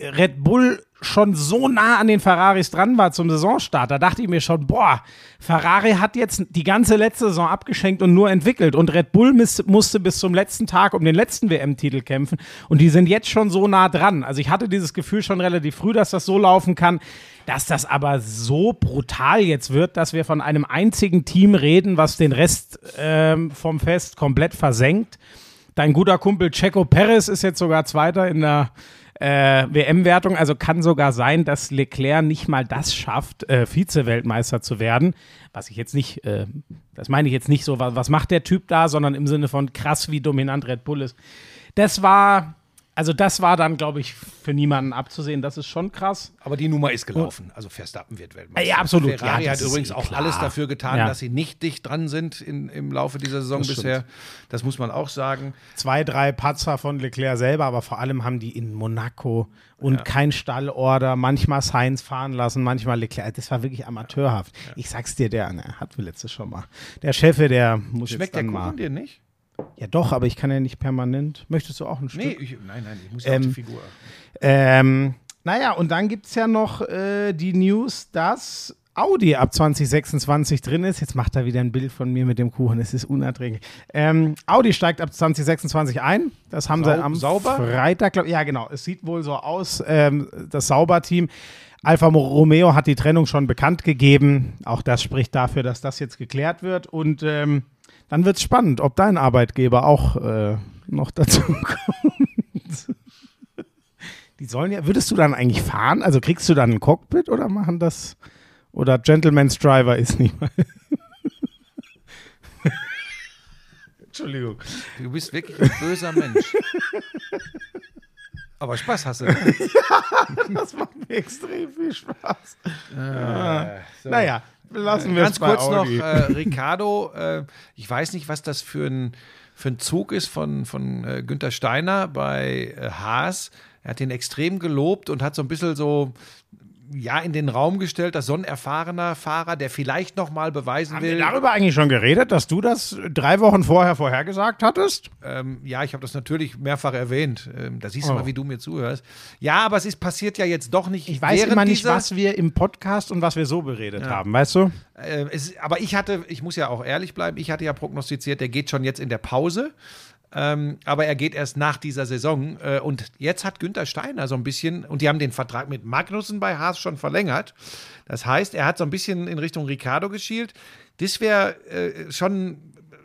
Red Bull schon so nah an den Ferraris dran war zum Saisonstart, da dachte ich mir schon, boah, Ferrari hat jetzt die ganze letzte Saison abgeschenkt und nur entwickelt und Red Bull musste bis zum letzten Tag um den letzten WM-Titel kämpfen und die sind jetzt schon so nah dran. Also ich hatte dieses Gefühl schon relativ früh, dass das so laufen kann, dass das aber so brutal jetzt wird, dass wir von einem einzigen Team reden, was den Rest ähm, vom Fest komplett versenkt. Dein guter Kumpel Checo Perez ist jetzt sogar Zweiter in der äh, WM-Wertung. Also kann sogar sein, dass Leclerc nicht mal das schafft, äh, Vize-Weltmeister zu werden. Was ich jetzt nicht, äh, das meine ich jetzt nicht so, was, was macht der Typ da, sondern im Sinne von krass, wie dominant Red Bull ist. Das war, also das war dann, glaube ich, für niemanden abzusehen. Das ist schon krass. Aber die Nummer ist gelaufen. Also Verstappen wird Weltmeister. Ja, absolut. Ferrari Ja, hat übrigens auch klar. alles dafür getan, Ja. dass sie nicht dicht dran sind in, im Laufe dieser Saison Das bisher. Das muss man auch sagen. zwei, drei Patzer von Leclerc selber, aber vor allem haben die in Monaco und kein Stallorder, manchmal Sainz fahren lassen, manchmal Leclerc. Das war wirklich amateurhaft. Ich sag's dir, der ne, hatten wir letztes schon mal. Der Chefe, der muss Schmeckt jetzt der dann Kuchen mal. dir nicht? Ja, doch, aber ich kann ja nicht permanent. Möchtest du auch ein Stück? Nee, ich, nein, nein, ich muss ja auf Ähm, die Figur. Ähm, naja, und dann gibt es ja noch äh, die News, dass Audi ab 2026 drin ist. Jetzt macht er wieder ein Bild von mir mit dem Kuchen. Es ist unerträglich. Ähm, Audi steigt ab 2026 ein. Das haben Sau- sie am sauber? Freitag, glaub, ja genau. Es sieht wohl so aus, ähm, das Sauber-Team. Alfa Romeo hat die Trennung schon bekannt gegeben. Auch das spricht dafür, dass das jetzt geklärt wird. Und ähm, dann wird es spannend, ob dein Arbeitgeber auch äh, noch dazu kommt. Die sollen ja, würdest du dann eigentlich fahren? Also kriegst du dann ein Cockpit oder machen das? Oder Gentleman's Driver ist nicht mal. Entschuldigung. Du bist wirklich ein böser Mensch. Aber Spaß hast du. Das macht mir extrem viel Spaß. Naja, lassen wir es Ganz kurz noch, Audi. äh, Ricardo, äh, ich weiß nicht, was das für ein, für ein Zug ist von, von äh, Günther Steiner bei äh, Haas. Er hat ihn extrem gelobt und hat so ein bisschen so ja, in den Raum gestellt, dass so ein erfahrener Fahrer, der vielleicht noch mal beweisen Haben wir will. darüber eigentlich schon geredet, dass du das drei Wochen vorher vorhergesagt hattest? Ähm, ja, ich habe das natürlich mehrfach erwähnt. Ähm, da siehst du Oh. mal, wie du mir zuhörst. Ja, aber es ist passiert ja jetzt doch nicht. Ich weiß immer nicht, was wir im Podcast und was wir so beredet haben, weißt du? Äh, es, aber ich hatte, ich muss ja auch ehrlich bleiben, ich hatte ja prognostiziert, der geht schon jetzt in der Pause. Ähm, aber er geht erst nach dieser Saison. Äh, und jetzt hat Günther Steiner so ein bisschen, und die haben den Vertrag mit Magnussen bei Haas schon verlängert. Das heißt, er hat so ein bisschen in Richtung Ricardo geschielt. Das wäre äh, schon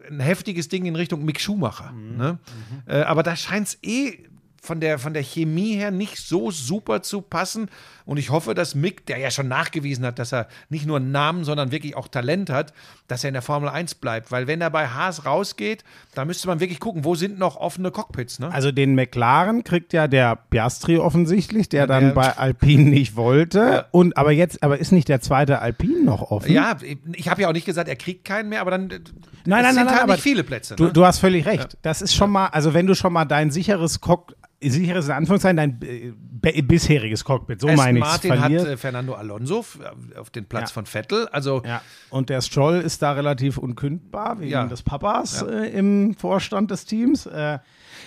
ein heftiges Ding in Richtung Mick Schumacher. Ne? Äh, aber da scheint es eh von der, von der Chemie her nicht so super zu passen. Und ich hoffe, dass Mick, der ja schon nachgewiesen hat, dass er nicht nur einen Namen, sondern wirklich auch Talent hat, dass er in der Formel 1 bleibt. Weil wenn er bei Haas rausgeht, da müsste man wirklich gucken, wo sind noch offene Cockpits. Ne? Also den McLaren kriegt ja der Piastri offensichtlich, der dann der- bei Alpine nicht wollte. Ja. Und aber jetzt, aber ist nicht der zweite Alpine noch offen? ja, ich habe ja auch nicht gesagt, er kriegt keinen mehr, aber dann äh, Nein, es nein, sind nein, halt aber nicht viele Plätze. Du, ne? du hast völlig recht. Das ist schon mal, also wenn du schon mal dein sicheres Cock sicheres in Anführungszeichen, dein äh, bisheriges Cockpit, so Aston meine ich Martin hat äh, Fernando Alonso f- auf den Platz Ja. von Vettel. Also Ja, und der Stroll ist da relativ unkündbar wegen Ja. des Papas äh, im Vorstand des Teams. Äh,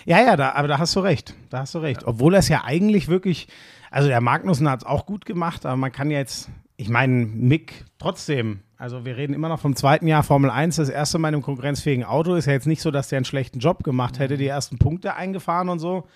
ja, ja, da, aber da hast du recht. Da hast du recht. Obwohl er es ja eigentlich wirklich, also der Magnussen hat es auch gut gemacht, aber man kann jetzt, ich meine, Mick trotzdem, also wir reden immer noch vom zweiten Jahr Formel 1, das erste Mal in einem konkurrenzfähigen Auto. Ist ja jetzt nicht so, dass der einen schlechten Job gemacht hätte, die ersten Punkte eingefahren und so.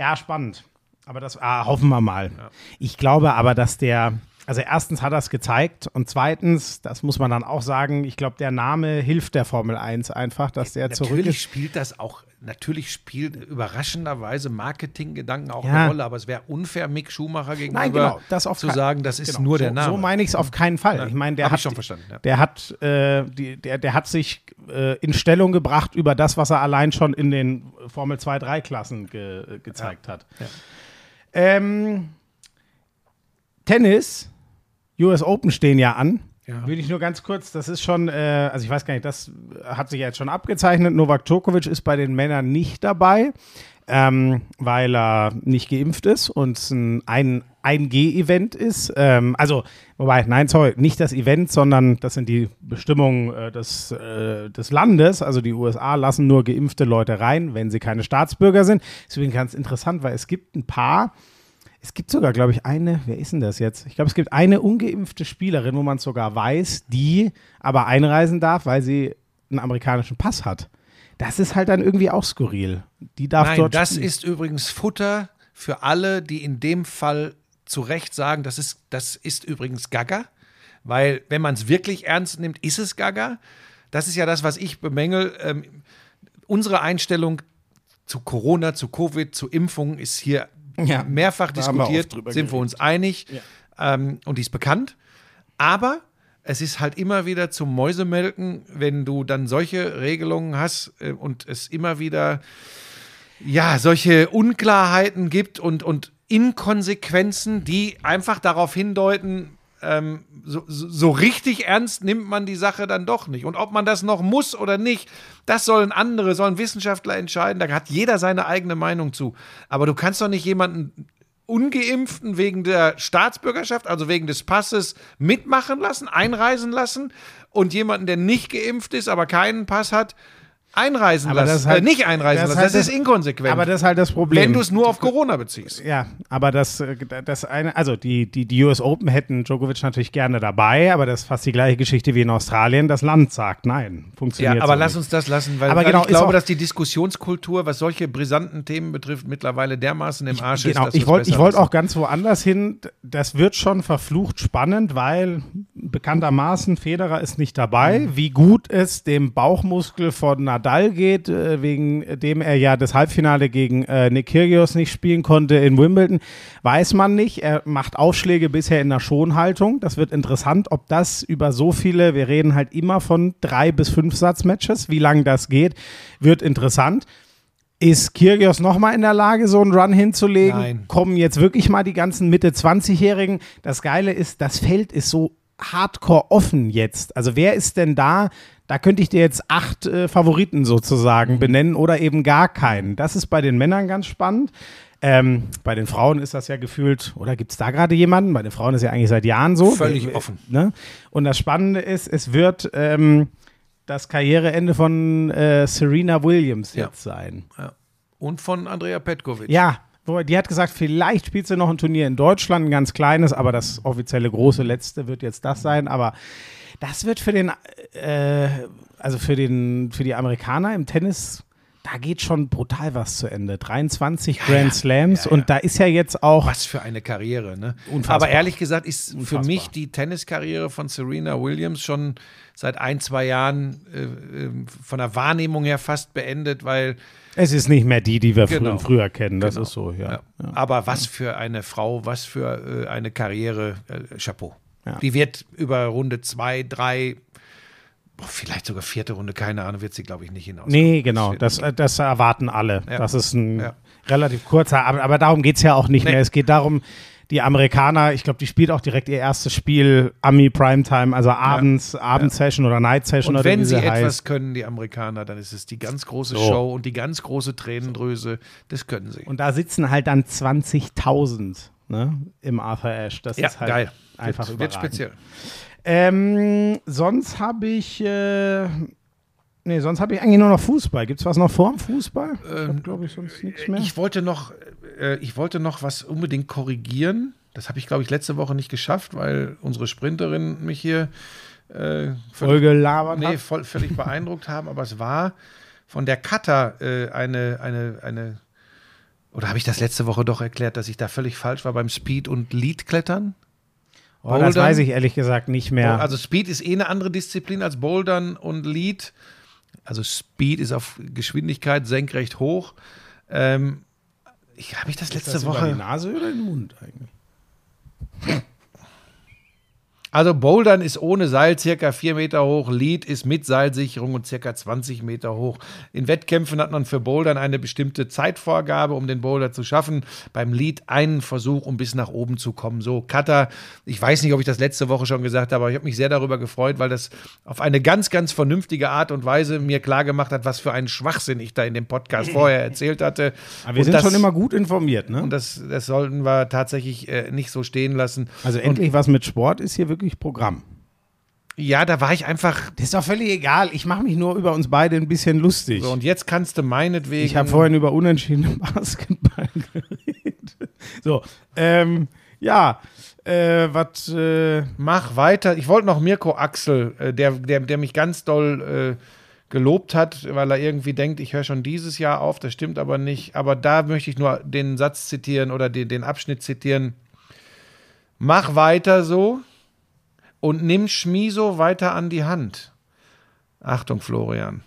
Ja, spannend. Aber das ah, hoffen wir mal. Ich glaube aber, dass der, also erstens hat er es gezeigt und zweitens, das muss man dann auch sagen, ich glaube, der Name hilft der Formel 1 einfach, dass der zurück Natürlich ist. spielt das auch, natürlich spielt überraschenderweise Marketinggedanken auch Ja. eine Rolle, aber es wäre unfair, Mick Schumacher gegenüber Nein, genau, das auf zu sagen, das ist Genau, nur so, der Name. So meine ich es auf keinen Fall. Ja, Ich meine, der hab hat ich schon verstanden, ja. Der hat, äh, die, der, der hat sich äh, in Stellung gebracht über das, was er allein schon in den Formel 2, 3 Klassen ge, gezeigt hat. Ähm, Tennis, US Open stehen ja an. Ja. Würde ich nur ganz kurz, das ist schon, äh, also ich weiß gar nicht, das hat sich ja jetzt schon abgezeichnet. Novak Djokovic ist bei den Männern nicht dabei, ähm, weil er nicht geimpft ist und es ein, ein 1G-Event ist. Ähm, also, wobei, nein, sorry, nicht das Event, sondern das sind die Bestimmungen äh, des, äh, des Landes. Also die USA lassen nur geimpfte Leute rein, wenn sie keine Staatsbürger sind. Deswegen ganz interessant, weil es gibt ein paar, es gibt sogar, glaube ich, eine, wer ist denn das jetzt? Ich glaube, es gibt eine ungeimpfte Spielerin, wo man es sogar weiß, die aber einreisen darf, weil sie einen amerikanischen Pass hat. Das ist halt dann irgendwie auch skurril. Die darf Nein, dort das spielen. ist übrigens Futter für alle, die in dem Fall zu Recht sagen, das ist, das ist übrigens Gaga. Weil, wenn man es wirklich ernst nimmt, ist es Gaga. Das ist ja das, was ich bemängel. Ähm, unsere Einstellung zu Corona, zu Covid, zu Impfungen ist hier Ja, mehrfach da wir diskutiert. drüber sind wir uns einig. Ähm, und die ist bekannt. Aber es ist halt immer wieder zum Mäusemelken, wenn du dann solche Regelungen hast äh, und es immer wieder ja, solche Unklarheiten gibt und, und Inkonsequenzen, die einfach darauf hindeuten, ähm, so, so so richtig ernst nimmt man die Sache dann doch nicht. Und ob man das noch muss oder nicht, das sollen andere, sollen Wissenschaftler entscheiden. Da hat jeder seine eigene Meinung zu. Aber du kannst doch nicht jemanden Ungeimpften wegen der Staatsbürgerschaft, also wegen des Passes, mitmachen lassen, einreisen lassen und jemanden, der nicht geimpft ist, aber keinen Pass hat, einreisen Aber lassen. das ist halt- äh, nicht einreisen das lassen. ist Das halt ist das- inkonsequent. Aber das ist halt das Problem. wenn du es nur auf Corona beziehst. Ja, aber das, äh, das eine, also die, die, die US Open hätten Djokovic natürlich gerne dabei, aber das ist fast die gleiche Geschichte wie in Australien. Das Land sagt nein, funktioniert Ja, aber lass nicht. uns das lassen, weil, Aber genau, ich ist glaube, dass die Diskussionskultur, was solche brisanten Themen betrifft, mittlerweile dermaßen im Arsch Genau, ist. dass ich wollte ich wollt auch ganz woanders hin. Das wird schon verflucht spannend, weil bekanntermaßen Federer ist nicht dabei. Mhm. Wie gut es dem Bauchmuskel von Nadal geht, äh, wegen dem er ja das Halbfinale gegen äh, Nick Kyrgios nicht spielen konnte in Wimbledon, weiß man nicht. Er macht Aufschläge bisher in der Schonhaltung. Das wird interessant, ob das über so viele, wir reden halt immer von drei bis fünf Satzmatches, wie lange das geht, wird interessant. Ist Kyrgios nochmal in der Lage, so einen Run hinzulegen? Nein. Kommen jetzt wirklich mal die ganzen Mitte-20-Jährigen? Das Geile ist, das Feld ist so hardcore offen jetzt. Also wer ist denn da? Da könnte ich dir jetzt acht äh, Favoriten sozusagen benennen oder eben gar keinen. Das ist bei den Männern ganz spannend. Ähm, bei den Frauen ist das ja gefühlt, oder gibt es da gerade jemanden? Bei den Frauen ist ja eigentlich seit Jahren so. Völlig Äh, offen. Ne? Und das Spannende ist, es wird ähm, das Karriereende von äh, Serena Williams Ja. jetzt sein. Ja. Und von Andrea Petkovic. Ja, wo- die hat gesagt, vielleicht spielt sie noch ein Turnier in Deutschland, ein ganz kleines, aber das offizielle große letzte wird jetzt das sein. Aber das wird für den, äh, also für den, für die Amerikaner im Tennis, da geht schon brutal was zu Ende. 23 Grand Slams und da ist ja jetzt auch. Was für eine Karriere, ne? Unfassbar. Aber ehrlich gesagt ist für Unfassbar. mich die Tenniskarriere von Serena Williams schon seit ein, zwei Jahren äh, äh, von der Wahrnehmung her fast beendet, weil Es ist nicht mehr die, die wir Genau. frü früher kennen. Das Genau. ist so, ja. Ja. Aber was für eine Frau, was für äh, eine Karriere, äh, Chapeau. Ja. Die wird über Runde zwei, drei, boah, vielleicht sogar vierte Runde, keine Ahnung, wird sie, glaube ich, nicht hinaus. Nee, genau. Das, äh, das erwarten alle. Ja. Das ist ein Ja. relativ kurzer, aber, aber darum geht es ja auch nicht Nee. mehr. Es geht darum, die Amerikaner, ich glaube, die spielt auch direkt ihr erstes Spiel Ami Primetime, also abends, Abendsession oder Night Session Und oder wenn sie sie etwas heißt. können, die Amerikaner, dann ist es die ganz große So. Show und die ganz große Tränendrüse. Das können sie. Und da sitzen halt dann 20.000 ne, im Arthur Ashe. Das ja, ist halt geil. einfach wird, wird überragend. speziell. Ähm, sonst habe ich, äh, nee, sonst habe ich eigentlich nur noch Fußball. Gibt es was noch vor dem Fußball? ich habe, glaube ich, sonst nichts mehr. Ich wollte noch, äh, ich wollte noch was unbedingt korrigieren. Das habe ich, glaube ich, letzte Woche nicht geschafft, weil unsere Sprinterin mich hier äh, völlig, Voll gelabert nee, hat. voll, völlig beeindruckt haben. Aber es war von der Cutter äh, eine, eine, eine, oder habe ich das letzte Woche doch erklärt, dass ich da völlig falsch war beim Speed- und Lead-Klettern? Oh, das weiß ich ehrlich gesagt nicht mehr. Also Speed ist eh eine andere Disziplin als Bouldern und Lead. Also Speed ist auf Geschwindigkeit senkrecht hoch. Ähm, ich habe ich das letzte das Woche. über die Nase oder den Mund eigentlich? Also Bouldern ist ohne Seil circa 4 Meter hoch, Lead ist mit Seilsicherung und circa 20 Meter hoch. In Wettkämpfen hat man für Bouldern eine bestimmte Zeitvorgabe, um den Boulder zu schaffen. Beim Lead einen Versuch, um bis nach oben zu kommen. So, Cutter, ich weiß nicht, ob ich das letzte Woche schon gesagt habe, aber ich habe mich sehr darüber gefreut, weil das auf eine ganz, ganz vernünftige Art und Weise mir klargemacht hat, was für einen Schwachsinn ich da in dem Podcast vorher erzählt hatte. Aber wir Und sind das, schon immer gut informiert, ne? Und das, das sollten wir tatsächlich äh, nicht so stehen lassen. also endlich was mit Sport ist hier wirklich Programm. Ja, da war ich einfach Das ist doch völlig egal. Ich mache mich nur über uns beide ein bisschen lustig. So, und jetzt kannst du meinetwegen. ich habe vorhin über unentschiedene Basketball geredet. So, ähm, ja, äh, was, äh, Mach weiter. Ich wollte noch Mirko Axel, äh, der, der, der mich ganz doll äh, gelobt hat, weil er irgendwie denkt, ich höre schon dieses Jahr auf. Das stimmt aber nicht. Aber da möchte ich nur den Satz zitieren oder den, den Abschnitt zitieren. Mach weiter so und nimm Schmiso weiter an die Hand. Achtung, Florian.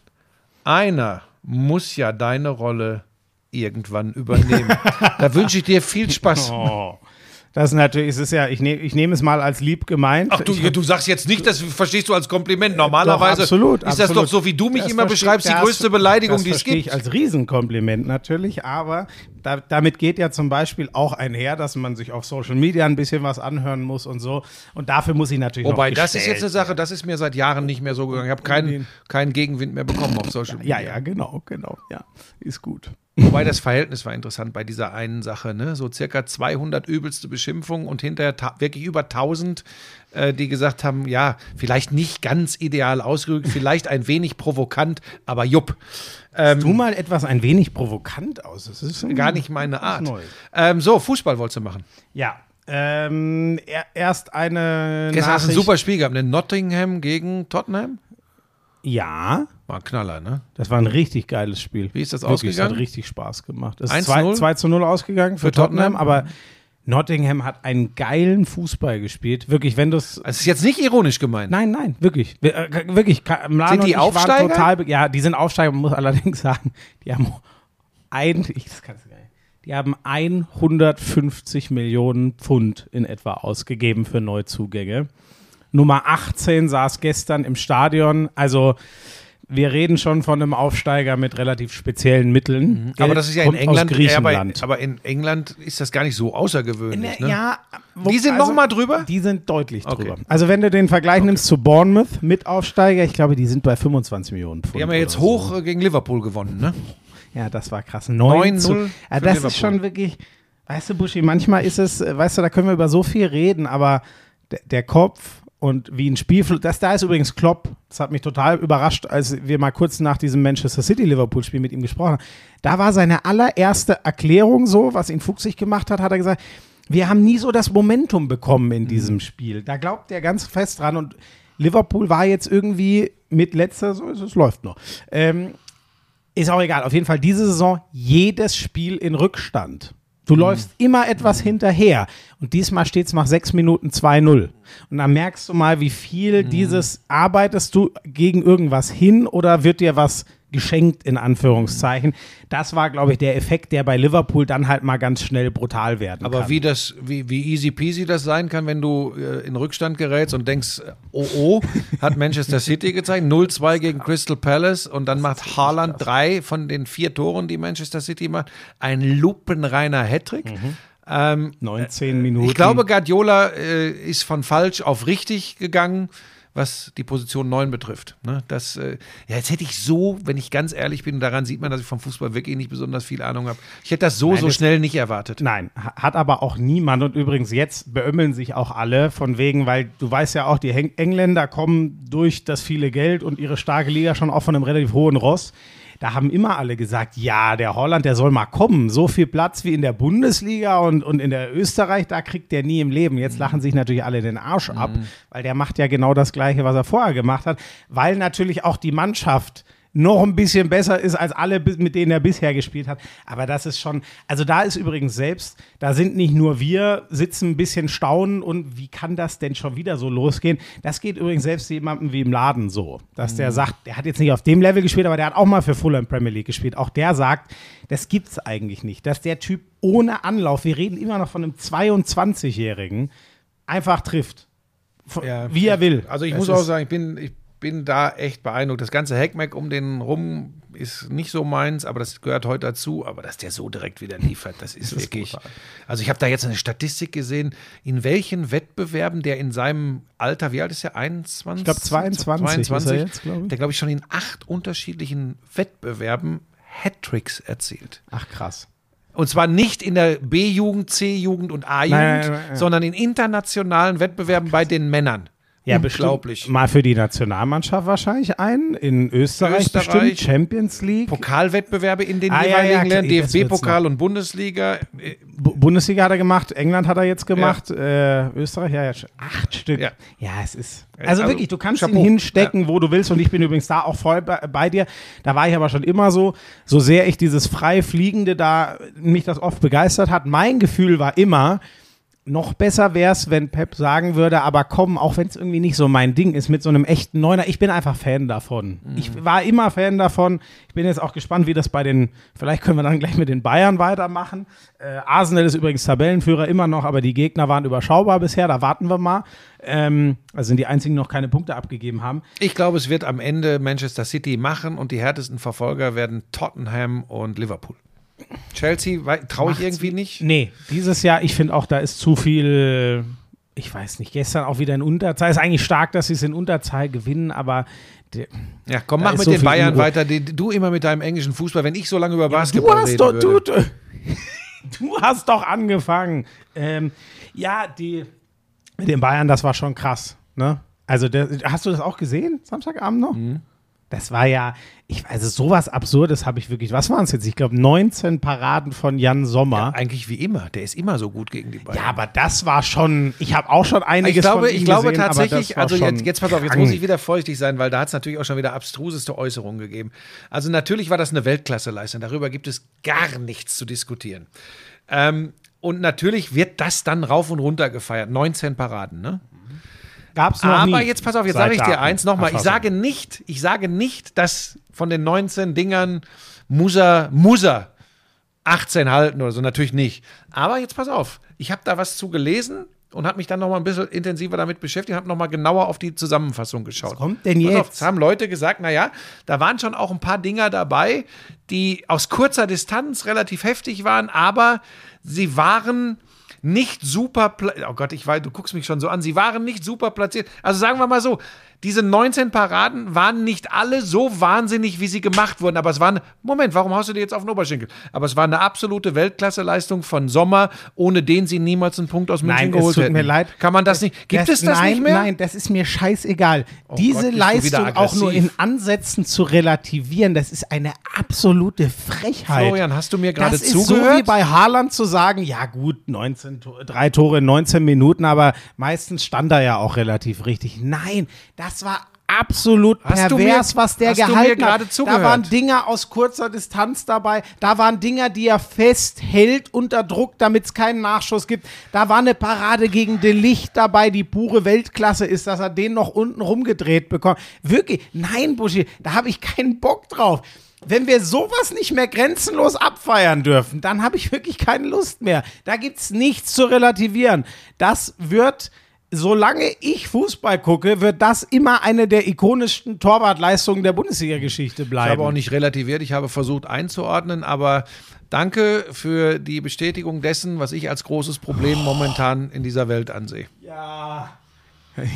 Einer muss ja deine Rolle irgendwann übernehmen. da wünsche ich dir viel Spaß. oh, das ist natürlich, es ist ja, ich, nehm, ich nehme es mal als lieb gemeint. Ach du, ich, du sagst jetzt nicht, das verstehst du als Kompliment. Normalerweise Doch, absolut, ist das absolut. doch so, wie du mich Das immer beschreibst, die das- größte Beleidigung, das die es verstehe gibt. ich als Riesenkompliment natürlich, aber da, damit geht ja zum Beispiel auch einher, dass man sich auf Social Media ein bisschen was anhören muss und so. Und dafür muss ich natürlich Wobei, das ist jetzt eine Sache, das ist mir seit Jahren nicht mehr so gegangen. Ich habe keinen, keinen Gegenwind mehr bekommen auf Social Media. Ja, ja, genau, genau. Ja, ist gut. Wobei das Verhältnis war interessant bei dieser einen Sache, ne? So circa 200 übelste Beschimpfungen und hinterher wirklich über 1000, äh, die gesagt haben, ja, vielleicht nicht ganz ideal ausgerückt, vielleicht ein wenig provokant, aber jupp. Ähm, Du mal etwas ein wenig provokant aus. Das ist gar nicht meine Art. Ähm, so, Fußball wolltest du machen. Ja. Ähm, er, erst eine Gestern hast du ein super Spiel gehabt, ne? Nottingham gegen Tottenham. Ja, War ein Knaller, ne? das war ein richtig geiles Spiel. Wie ist das Wirklich, Es ausgegangen? hat richtig Spaß gemacht. Es 1 ist zu 2, 0? 2 zu 0 ausgegangen für, Für Tottenham, Tottenham? aber Nottingham hat einen geilen Fußball gespielt. Wirklich, wenn du es es ist jetzt nicht ironisch gemeint. Nein, nein, wirklich. Wir, äh, wirklich. Mlano Sind die Aufsteiger? Total, ja, die sind Aufsteiger. Man muss allerdings sagen, die haben ein, ich, das kannst du gar nicht. Die haben 150 Millionen Pfund in etwa ausgegeben für Neuzugänge. Nummer 18 saß gestern im Stadion. Also wir reden schon von einem Aufsteiger mit relativ speziellen Mitteln. Mhm. Aber das ist ja in England. Ja, aber, Griechenland. aber in England ist das gar nicht so außergewöhnlich. Ne? Ja, wo- Die sind also, noch mal drüber? Die sind deutlich Okay. drüber. Also wenn du den Vergleich nimmst zu Bournemouth mit Aufsteiger, ich glaube, die sind bei 25 Millionen Pfund. Die haben ja jetzt so. hoch äh, gegen Liverpool gewonnen, ne? Ja, das war krass. 9 9-0 zu, ja, das Liverpool. ist schon wirklich, weißt du, Buschi, manchmal ist es, äh, weißt du, da können wir über so viel reden, aber der, der Kopf und wie ein Spielfluss, das da ist übrigens Klopp, das hat mich total überrascht, als wir mal kurz nach diesem Manchester City-Liverpool-Spiel mit ihm gesprochen haben. Da war seine allererste Erklärung so, was ihn fuchsig gemacht hat, hat er gesagt, wir haben nie so das Momentum bekommen in diesem Spiel. Da glaubt er ganz fest dran und Liverpool war jetzt irgendwie mit letzter, so es, läuft noch. Ähm, ist auch egal. Auf jeden Fall diese Saison jedes Spiel in Rückstand. Du läufst immer etwas hinterher. Und diesmal steht es nach sechs Minuten 2-0. Und dann merkst du mal, wie viel dieses arbeitest du gegen irgendwas hin oder wird dir was geschenkt, in Anführungszeichen. Das war, glaube ich, der Effekt, der bei Liverpool dann halt mal ganz schnell brutal werden Aber kann. wie das, wie, wie easy peasy das sein kann, wenn du äh, in Rückstand gerätst und denkst, äh, oh oh, hat Manchester City gezeigt, 0-2 gegen Crystal Palace und dann macht Haaland drei von den vier Toren, die Manchester City macht, ein lupenreiner Hattrick. Ähm, 19 Minuten. ich glaube, Guardiola äh, ist von falsch auf richtig gegangen, was die Position 9 betrifft. Ne? Das, äh, ja, jetzt hätte ich so, wenn ich ganz ehrlich bin, und daran sieht man, dass ich vom Fußball wirklich nicht besonders viel Ahnung habe, ich hätte das so, Nein, so das- schnell nicht erwartet. Nein, ha- hat aber auch niemand. Und übrigens, jetzt beömmeln sich auch alle von wegen, weil du weißt ja auch, die Engländer kommen durch das viele Geld und ihre starke Liga schon auch von einem relativ hohen Ross. Da haben immer alle gesagt, ja, der Holland, der soll mal kommen. So viel Platz wie in der Bundesliga und, und in der Österreich, da kriegt der nie im Leben. Jetzt lachen sich natürlich alle den Arsch ab, weil der macht ja genau das Gleiche, was er vorher gemacht hat, weil natürlich auch die Mannschaft noch ein bisschen besser ist als alle, mit denen er bisher gespielt hat. Aber das ist schon, also da ist übrigens selbst, da sind nicht nur wir, sitzen ein bisschen staunen und wie kann das denn schon wieder so losgehen? Das geht übrigens selbst jemandem wie im Laden so, dass der sagt, der hat jetzt nicht auf dem Level gespielt, aber der hat auch mal für Fulham Premier League gespielt. Auch der sagt, das gibt's eigentlich nicht, dass der Typ ohne Anlauf, wir reden immer noch von einem 22-Jährigen, einfach trifft. Von- Ja. Wie er will. Also ich muss auch sagen, ich bin, ich bin da echt beeindruckt. Das ganze Hackmack um den rum ist nicht so meins, aber das gehört heute dazu. Aber dass der so direkt wieder liefert, das ist wirklich. Also ich habe da jetzt eine Statistik gesehen, in welchen Wettbewerben der in seinem Alter, wie alt ist er? 21? Ich glaube 22, ist er jetzt, glaube ich. Der, glaube ich, schon in acht unterschiedlichen Wettbewerben Hattricks erzielt. Ach krass. Und zwar nicht in der B-Jugend, C-Jugend und A-Jugend, sondern in internationalen Wettbewerben bei den Männern. Ja, Unglaublich. Mal für die Nationalmannschaft wahrscheinlich ein. In Österreich, Österreich. bestimmt. Champions League. Pokalwettbewerbe in den Ah, ja, jeweiligen ja, wird's DFB-Pokal und Bundesliga. Äh, Bu- Bundesliga hat er gemacht, England hat er jetzt gemacht, äh, Österreich, ja, ja, acht Stück. Ja. Ja, es ist. Ja, Also, also, wirklich, du kannst Chapeau. ihn hinstecken, wo du willst. Und ich bin übrigens da auch voll bei, bei dir. Da war ich aber schon immer so, so sehr ich dieses frei Fliegende da mich das oft begeistert hat. Mein Gefühl war immer, noch besser wäre es, wenn Pep sagen würde, aber komm, auch wenn es irgendwie nicht so mein Ding ist, mit so einem echten Neuner. Ich bin einfach Fan davon. Ich war immer Fan davon. Ich bin jetzt auch gespannt, wie das bei den, vielleicht können wir dann gleich mit den Bayern weitermachen. Äh, Arsenal ist übrigens Tabellenführer immer noch, aber die Gegner waren überschaubar bisher. Da warten wir mal. Ähm, also sind die einzigen, die noch keine Punkte abgegeben haben. Ich glaube, es wird am Ende Manchester City machen und die härtesten Verfolger werden Tottenham und Liverpool. Chelsea traue ich irgendwie nicht. Nee, dieses Jahr, ich finde auch, da ist zu viel ich weiß nicht, gestern auch wieder in Unterzahl. Ist eigentlich stark, dass sie es in Unterzahl gewinnen, aber Ja, komm, mach mit so den Bayern Unruhe. weiter. Du immer mit deinem englischen Fußball. Wenn ich so lange über du Basketball hast doch, du, würde. du, du hast doch angefangen. Ähm, ja, die mit den Bayern, das war schon krass. Ne? Also, der, hast du das auch gesehen, Samstagabend noch? Mhm. Das war ja, ich, also sowas Absurdes habe ich wirklich, was waren es jetzt? Ich glaube 19 Paraden von Jan Sommer. Eigentlich wie immer. Der ist immer so gut gegen die Bayern. Ja, aber das war schon, ich habe auch schon einiges ich glaube, von ihm ich glaube gesehen, tatsächlich, also jetzt, jetzt pass auf, jetzt muss ich wieder feuchtig sein, weil da hat es natürlich auch schon wieder abstruseste Äußerungen gegeben. Also natürlich war das eine Weltklasseleistung, darüber gibt es gar nichts zu diskutieren. Ähm, und natürlich wird das dann rauf und runter gefeiert. 19 Paraden, ne? Gab's noch Aber nie. jetzt pass auf, jetzt sage ich dir eins nochmal. Ich sage nicht, ich sage nicht, dass von den 19 Dingern muss er, muss er 18 halten oder so, natürlich nicht. Aber jetzt pass auf, ich habe da was zu gelesen und habe mich dann nochmal ein bisschen intensiver damit beschäftigt, habe nochmal genauer auf die Zusammenfassung geschaut. Was kommt denn Pass auf, jetzt? es haben Leute gesagt, naja, da waren schon auch ein paar Dinger dabei, die aus kurzer Distanz relativ heftig waren, aber sie waren nicht super, oh Gott, ich weiß, du guckst mich schon so an, sie waren nicht super platziert. Also sagen wir mal so, diese 19 Paraden waren nicht alle so wahnsinnig, wie sie gemacht wurden, aber es waren, Moment, warum haust du dir jetzt auf den Oberschenkel? Aber es war eine absolute Weltklasseleistung von Sommer, ohne den sie niemals einen Punkt aus München Nein, es geholt tut hätten. mir leid. Kann man das nicht, gibt es das nein, nicht mehr? Oh Nein, das ist mir scheißegal. Diese Gott, Leistung auch nur in. Ansätzen zu relativieren, das ist eine absolute Frechheit. Florian, hast du mir gerade das ist so zugehört? wie bei Haaland zu sagen, ja gut, 19, To- drei Tore in 19 Minuten, aber meistens stand er ja auch relativ richtig. Nein, das war absolut Hast du pervers, mir- was der gehalten hat. zugehört? Da waren Dinger aus kurzer Distanz dabei, da waren Dinger, die er festhält unter Druck, damit es keinen Nachschuss gibt. Da war eine Parade gegen De Licht dabei, die pure Weltklasse ist, dass er den noch unten rumgedreht bekommt. Wirklich, nein, Buschi, da habe ich keinen Bock drauf. Wenn wir sowas nicht mehr grenzenlos abfeiern dürfen, dann habe ich wirklich keine Lust mehr. Da gibt es nichts zu relativieren. Das wird, solange ich Fußball gucke, wird das immer eine der ikonischsten Torwartleistungen der Bundesliga-Geschichte Ich bleiben. habe auch nicht relativiert, ich habe versucht einzuordnen, aber danke für die Bestätigung dessen, was ich als großes Problem momentan in dieser Welt ansehe. Ja.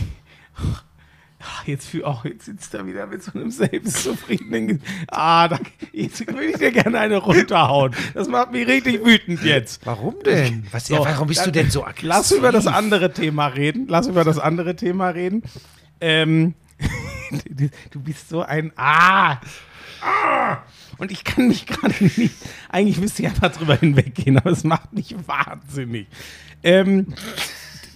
Ach, Jetzt, fühl- auch, jetzt sitzt er wieder mit so einem selbstzufriedenen. Ah, da, jetzt würde ich dir gerne eine runterhauen. Das macht mich richtig wütend jetzt. Warum denn? Was, ja, warum bist du denn so aggressiv? Lass über das andere Thema reden. Lass über das andere Thema reden. Ähm, du bist so ein Ah! Ah! Und ich kann mich gerade nicht. Eigentlich müsste ich einfach drüber hinweggehen, aber es macht mich wahnsinnig. Ähm,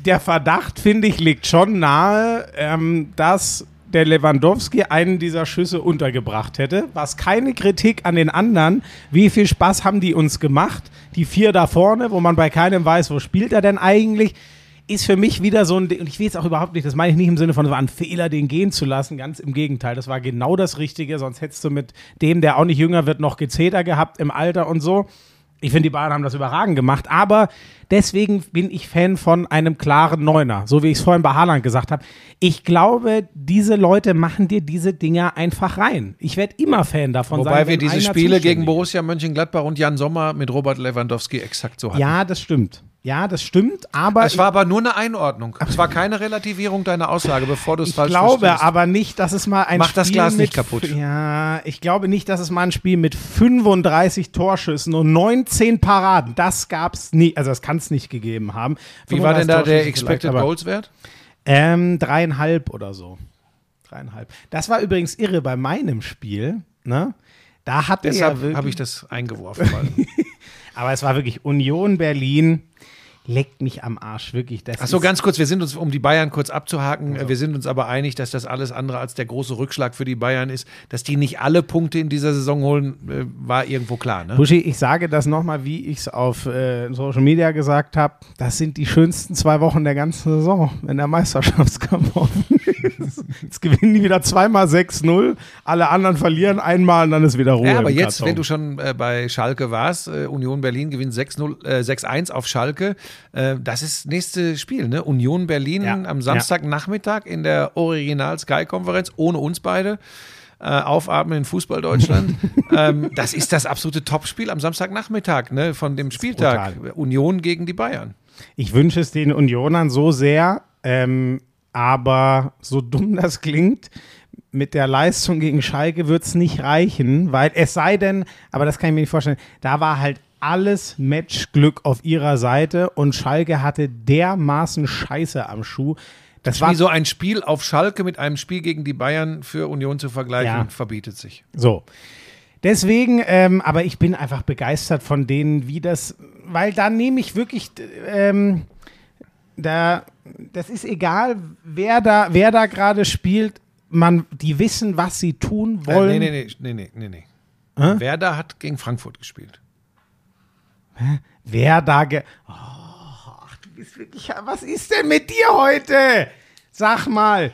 der Verdacht, finde ich, liegt schon nahe, ähm, dass der Lewandowski einen dieser Schüsse untergebracht hätte. Was keine Kritik an den anderen. Wie viel Spaß haben die uns gemacht? Die vier da vorne, wo man bei keinem weiß, wo spielt er denn eigentlich? Ist für mich wieder so ein, und ich will jetzt auch überhaupt nicht, das meine ich nicht im Sinne von, es war ein Fehler, den gehen zu lassen, ganz im Gegenteil, das war genau das Richtige, sonst hättest du mit dem, der auch nicht jünger wird, noch Gezeter gehabt im Alter und so. Ich finde, die Bayern haben das überragend gemacht, aber deswegen bin ich Fan von einem klaren Neuner, so wie ich es vorhin bei Haaland gesagt habe. Ich glaube, diese Leute machen dir diese Dinger einfach rein. Ich werde immer Fan davon sein. Wobei wir diese Spiele gegen. Borussia Mönchengladbach und Jan Sommer mit Robert Lewandowski exakt so hatten. Ja, das stimmt. Ja, das stimmt, aber Es war aber nur eine Einordnung. Es war keine Relativierung deiner Aussage, bevor du es ich falsch glaube verstehst. aber nicht, dass es mal ein Mach Spiel das Glas mit, nicht kaputt. Ja, ich glaube nicht, dass es mal ein Spiel mit 35 Torschüssen und 19 Paraden, das gab's nie, also das kann es nicht gegeben haben. Wie war denn da 35 der Expected Goals Wert? Ähm, dreieinhalb oder so. Dreieinhalb. Das war übrigens irre bei meinem Spiel, ne? Da ja Deshalb wirklich, habe ich das eingeworfen. Aber es war wirklich Union Berlin leckt mich am Arsch, wirklich. Das Achso, ist- ganz kurz, wir sind uns, um die Bayern kurz abzuhaken, äh, wir sind uns aber einig, dass das alles andere als der große Rückschlag für die Bayern ist. Dass die nicht alle Punkte in dieser Saison holen, äh, war irgendwo klar, ne? Buschi, ich sage das nochmal, wie ich es auf äh, Social Media gesagt habe. Das sind die schönsten zwei Wochen der ganzen Saison, wenn der Meisterschaftskampf offen ist. Jetzt gewinnen die wieder zweimal 6-0, alle anderen verlieren einmal und dann ist wieder Ruhe. Ja, aber jetzt, Karton. wenn du schon äh, bei Schalke warst, äh, Union Berlin gewinnt 6-0, äh, 6-1 auf Schalke. Äh, das ist nächste Spiel, ne? Union Berlin Ja, am Samstagnachmittag in der Original Sky-Konferenz, ohne uns beide. Äh, aufatmen in Fußball Deutschland. ähm, das ist das absolute Topspiel am Samstagnachmittag ne, von dem Spieltag. Union gegen die Bayern. Ich wünsche es den Unionern so sehr, ähm, aber so dumm das klingt, mit der Leistung gegen Schalke wird es nicht reichen, weil es sei denn, aber das kann ich mir nicht vorstellen, da war halt alles Matchglück auf ihrer Seite und Schalke hatte dermaßen Scheiße am Schuh. Das war Wie so ein Spiel auf Schalke mit einem Spiel gegen die Bayern für Union zu vergleichen, Ja. verbietet sich. So. Deswegen, ähm, aber ich bin einfach begeistert von denen, wie das, weil da nehme ich wirklich, ähm, da, das ist egal, wer da, wer da gerade spielt, man, die wissen, was sie tun Äh, wollen. nee, nee, nee, nee, nee, nee. Hä? Werder hat gegen Frankfurt gespielt. Wer da ge. Oh, ach, du bist wirklich. Was ist denn mit dir heute? Sag mal,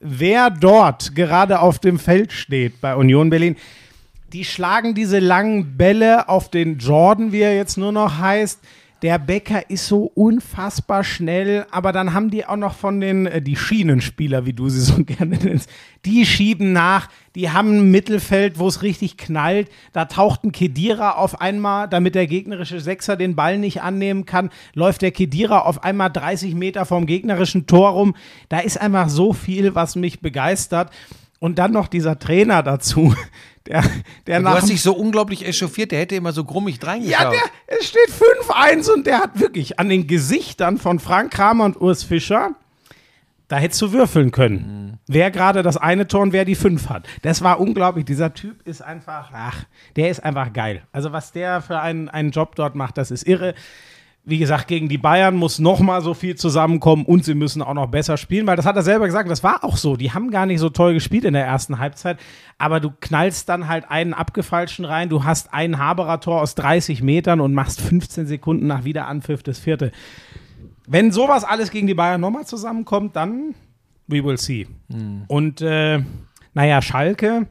wer dort gerade auf dem Feld steht bei Union Berlin. Die schlagen diese langen Bälle auf den Jordan, wie er jetzt nur noch heißt. Der Becker ist so unfassbar schnell, aber dann haben die auch noch von den, äh, die Schienenspieler, wie du sie so gerne nennst, die schieben nach, die haben ein Mittelfeld, wo es richtig knallt. Da taucht ein Kedira auf einmal, damit der gegnerische Sechser den Ball nicht annehmen kann, läuft der Kedira auf einmal 30 Meter vom gegnerischen Tor rum. Da ist einfach so viel, was mich begeistert. Und dann noch dieser Trainer dazu, der, der Du nach hast dich so unglaublich echauffiert, der hätte immer so grummig reingeschaut. ja, der, es steht 5-1 und der hat wirklich an den Gesichtern von Frank Kramer und Urs Fischer, da hättest du würfeln können. Wer gerade das eine Tor und wer die 5 hat. Das war unglaublich. Dieser Typ ist einfach, ach, der ist einfach geil. Also was der für einen, einen Job dort macht, das ist irre. Wie gesagt, gegen die Bayern muss noch mal so viel zusammenkommen und sie müssen auch noch besser spielen, weil das hat er selber gesagt, das war auch so. Die haben gar nicht so toll gespielt in der ersten Halbzeit, aber du knallst dann halt einen abgefalschten rein, du hast ein Haberer-Tor aus 30 Metern und machst 15 Sekunden nach Wiederanpfiff das vierte. Wenn sowas alles gegen die Bayern nochmal zusammenkommt, dann we will see. Und äh, naja, Schalke,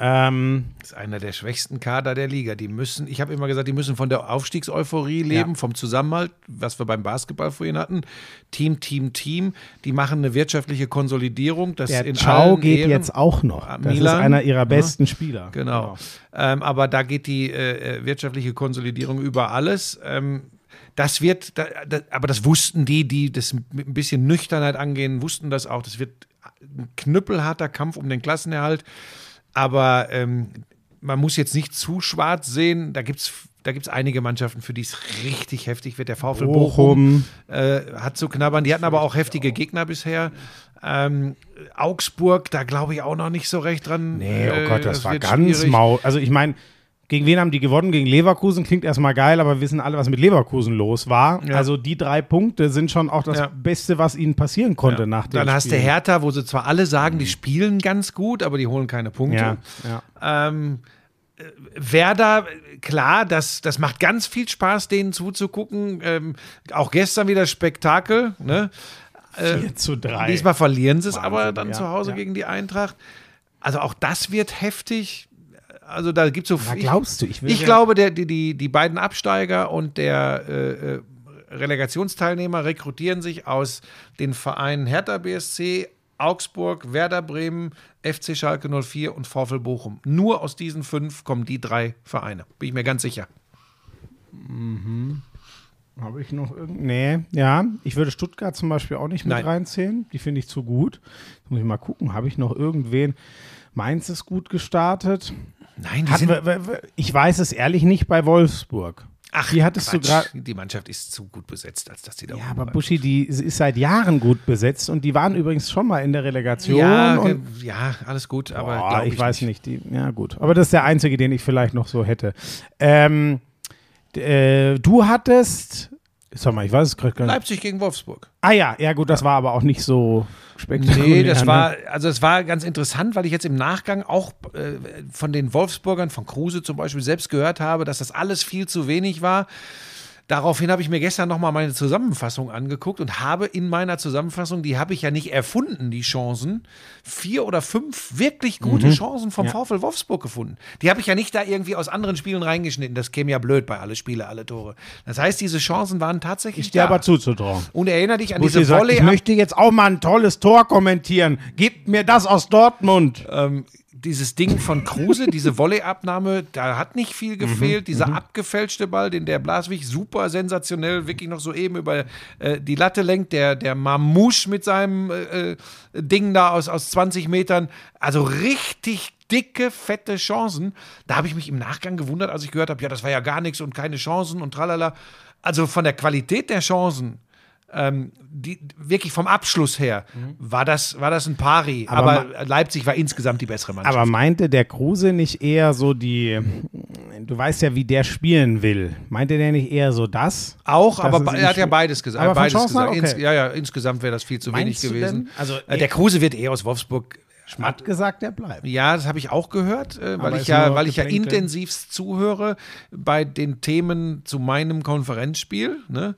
ähm, Das ist einer der schwächsten Kader der Liga. Die müssen, ich habe immer gesagt, die müssen von der Aufstiegseuphorie leben, Ja. vom Zusammenhalt, was wir beim Basketball vorhin hatten. Team, Team, Team. Die machen eine wirtschaftliche Konsolidierung. Das der in Ciao geht Ehren. jetzt auch noch. Ah, Das Milan, ist einer ihrer ja. besten Spieler. Genau. Ähm, aber da geht die äh, äh, wirtschaftliche Konsolidierung über alles. Ähm, das wird, da, da, aber das wussten die, die das mit ein bisschen Nüchternheit angehen, wussten das auch. Das wird ein knüppelharter Kampf um den Klassenerhalt. Aber ähm, man muss jetzt nicht zu schwarz sehen. Da gibt es da gibt's einige Mannschaften, für die es richtig heftig wird. Der VfL Bochum, Bochum. äh, hat zu knabbern. Die hatten aber auch heftige Gegner bisher. Ähm, Augsburg, da glaube ich auch noch nicht so recht dran. Nee, oh Äh, Gott, das, war wird ganz mau. Also ich meine, gegen wen haben die gewonnen? Gegen Leverkusen klingt erstmal geil, aber wir wissen alle, was mit Leverkusen los war. Ja. Also die drei Punkte sind schon auch das Ja. Beste, was ihnen passieren konnte nach dem Dann hast du Spiel. Hertha, wo sie zwar alle sagen, die spielen ganz gut, aber die holen keine Punkte. Ja, ja. Ähm, äh, Werder, äh, klar, das, das macht ganz viel Spaß, denen zuzugucken. Ähm, auch gestern wieder Spektakel. Ne? 4 zu 3. Diesmal verlieren sie es Wahnsinn, aber dann ja, zu Hause ja. gegen die Eintracht. Also auch das wird heftig. Also da gibt es so Na, glaubst du? Ich will ich ja- glaube, der, die, die, die beiden Absteiger und der äh, äh, Relegationsteilnehmer rekrutieren sich aus den Vereinen Hertha BSC, Augsburg, Werder Bremen, FC Schalke 04 und VfL Bochum. Nur aus diesen fünf kommen die drei Vereine. Bin ich mir ganz sicher. Habe ich noch irgend. Nee, ja. Ich würde Stuttgart zum Beispiel auch nicht mit Nein. reinzählen. Die finde ich zu gut. Jetzt muss ich mal gucken. Habe ich noch irgendwen? Mainz ist gut gestartet. Nein, die Hatten sind, wir, ich weiß es ehrlich nicht bei Wolfsburg. ach, die hattest du Quatsch. gerade. Die Mannschaft ist zu gut besetzt, als dass die da Ja, aber. Buschi, die ist seit Jahren gut besetzt und die waren übrigens schon mal in der Relegation. ja, ja, alles gut, aber Boah, glaub ich, weiß nicht. Die, ja, gut. Aber das ist der einzige, den ich vielleicht noch so hätte. Ähm, äh, du hattest. Sag mal, ich weiß es gerade gar nicht. Leipzig gegen Wolfsburg. Ah ja, ja gut, das war aber auch nicht so spektakulär. Nee, das ne? war, also es war ganz interessant, weil ich jetzt im Nachgang auch äh, von den Wolfsburgern, von Kruse zum Beispiel, selbst gehört habe, dass das alles viel zu wenig war. Daraufhin habe ich mir gestern nochmal meine Zusammenfassung angeguckt und habe in meiner Zusammenfassung, die habe ich ja nicht erfunden, die Chancen, vier oder fünf wirklich gute Chancen vom Ja. VfL Wolfsburg gefunden. Die habe ich ja nicht da irgendwie aus anderen Spielen reingeschnitten. Das käme ja blöd bei alle Spiele, alle Tore. Das heißt, diese Chancen waren tatsächlich Ist dir aber zuzutrauen. und erinnere dich an Buschi diese Volley. ich möchte jetzt auch mal ein tolles Tor kommentieren. Gib mir das aus Dortmund. ähm, dieses Ding von Kruse, diese Volleyabnahme, da hat nicht viel gefehlt. Dieser abgefälschte Ball, den der Blaswig super sensationell wirklich noch so eben über äh, die Latte lenkt, der, der Mamouche mit seinem äh, äh, Ding da aus, aus 20 Metern. Also richtig dicke, fette Chancen. Da habe ich mich im Nachgang gewundert, als ich gehört habe, ja, das war ja gar nichts und keine Chancen und tralala. Also von der Qualität der Chancen ähm, die, wirklich vom Abschluss her war, das, war das ein Pari. Aber Aber, Leipzig war insgesamt die bessere Mannschaft. Aber meinte der Kruse nicht eher so die, du weißt ja, wie der spielen will. Meinte der nicht eher so das? auch, Das aber er hat ja beides gesagt. Aber beides gesagt. Ins, Okay. ja, ja, insgesamt wäre das viel zu Meinst wenig gewesen. Also, äh, der Kruse wird eh aus Wolfsburg. Hat gesagt, der bleibt. Ja, das habe ich auch gehört, äh, weil ich ja, weil ich ja Geplänkel. intensivst zuhöre bei den Themen zu meinem Konferenzspiel. Ne?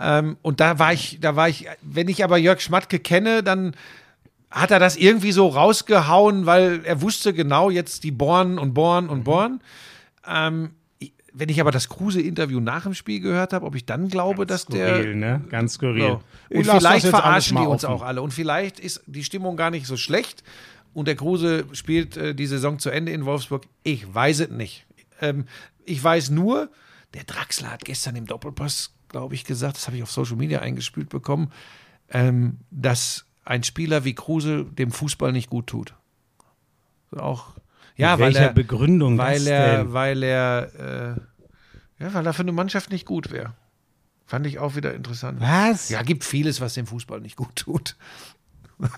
Ähm, und da war ich, da war ich, wenn ich aber Jörg Schmatke kenne, dann hat er das irgendwie so rausgehauen, weil er wusste genau jetzt die Born und Born Mhm. und Born. Ähm, ich- wenn ich aber das Kruse-Interview nach dem Spiel gehört habe, ob ich dann glaube, dass der Skurril, ne? Ganz skurril. so. Ich Und vielleicht verarschen die uns auch alle. Und vielleicht ist die Stimmung gar nicht so schlecht. Und der Kruse spielt äh, die Saison zu Ende in Wolfsburg. Ich weiß es nicht. Ähm, ich weiß nur, der Draxler hat gestern im Doppelpass, glaube ich, gesagt, das habe ich auf Social Media eingespielt bekommen, ähm, dass ein Spieler wie Kruse dem Fußball nicht gut tut. Auch, ja, Mit weil welcher er, Begründung weil er, weil er, äh, ja, weil er für eine Mannschaft nicht gut wäre. Fand ich auch wieder interessant. Was? Ja, gibt vieles, was dem Fußball nicht gut tut.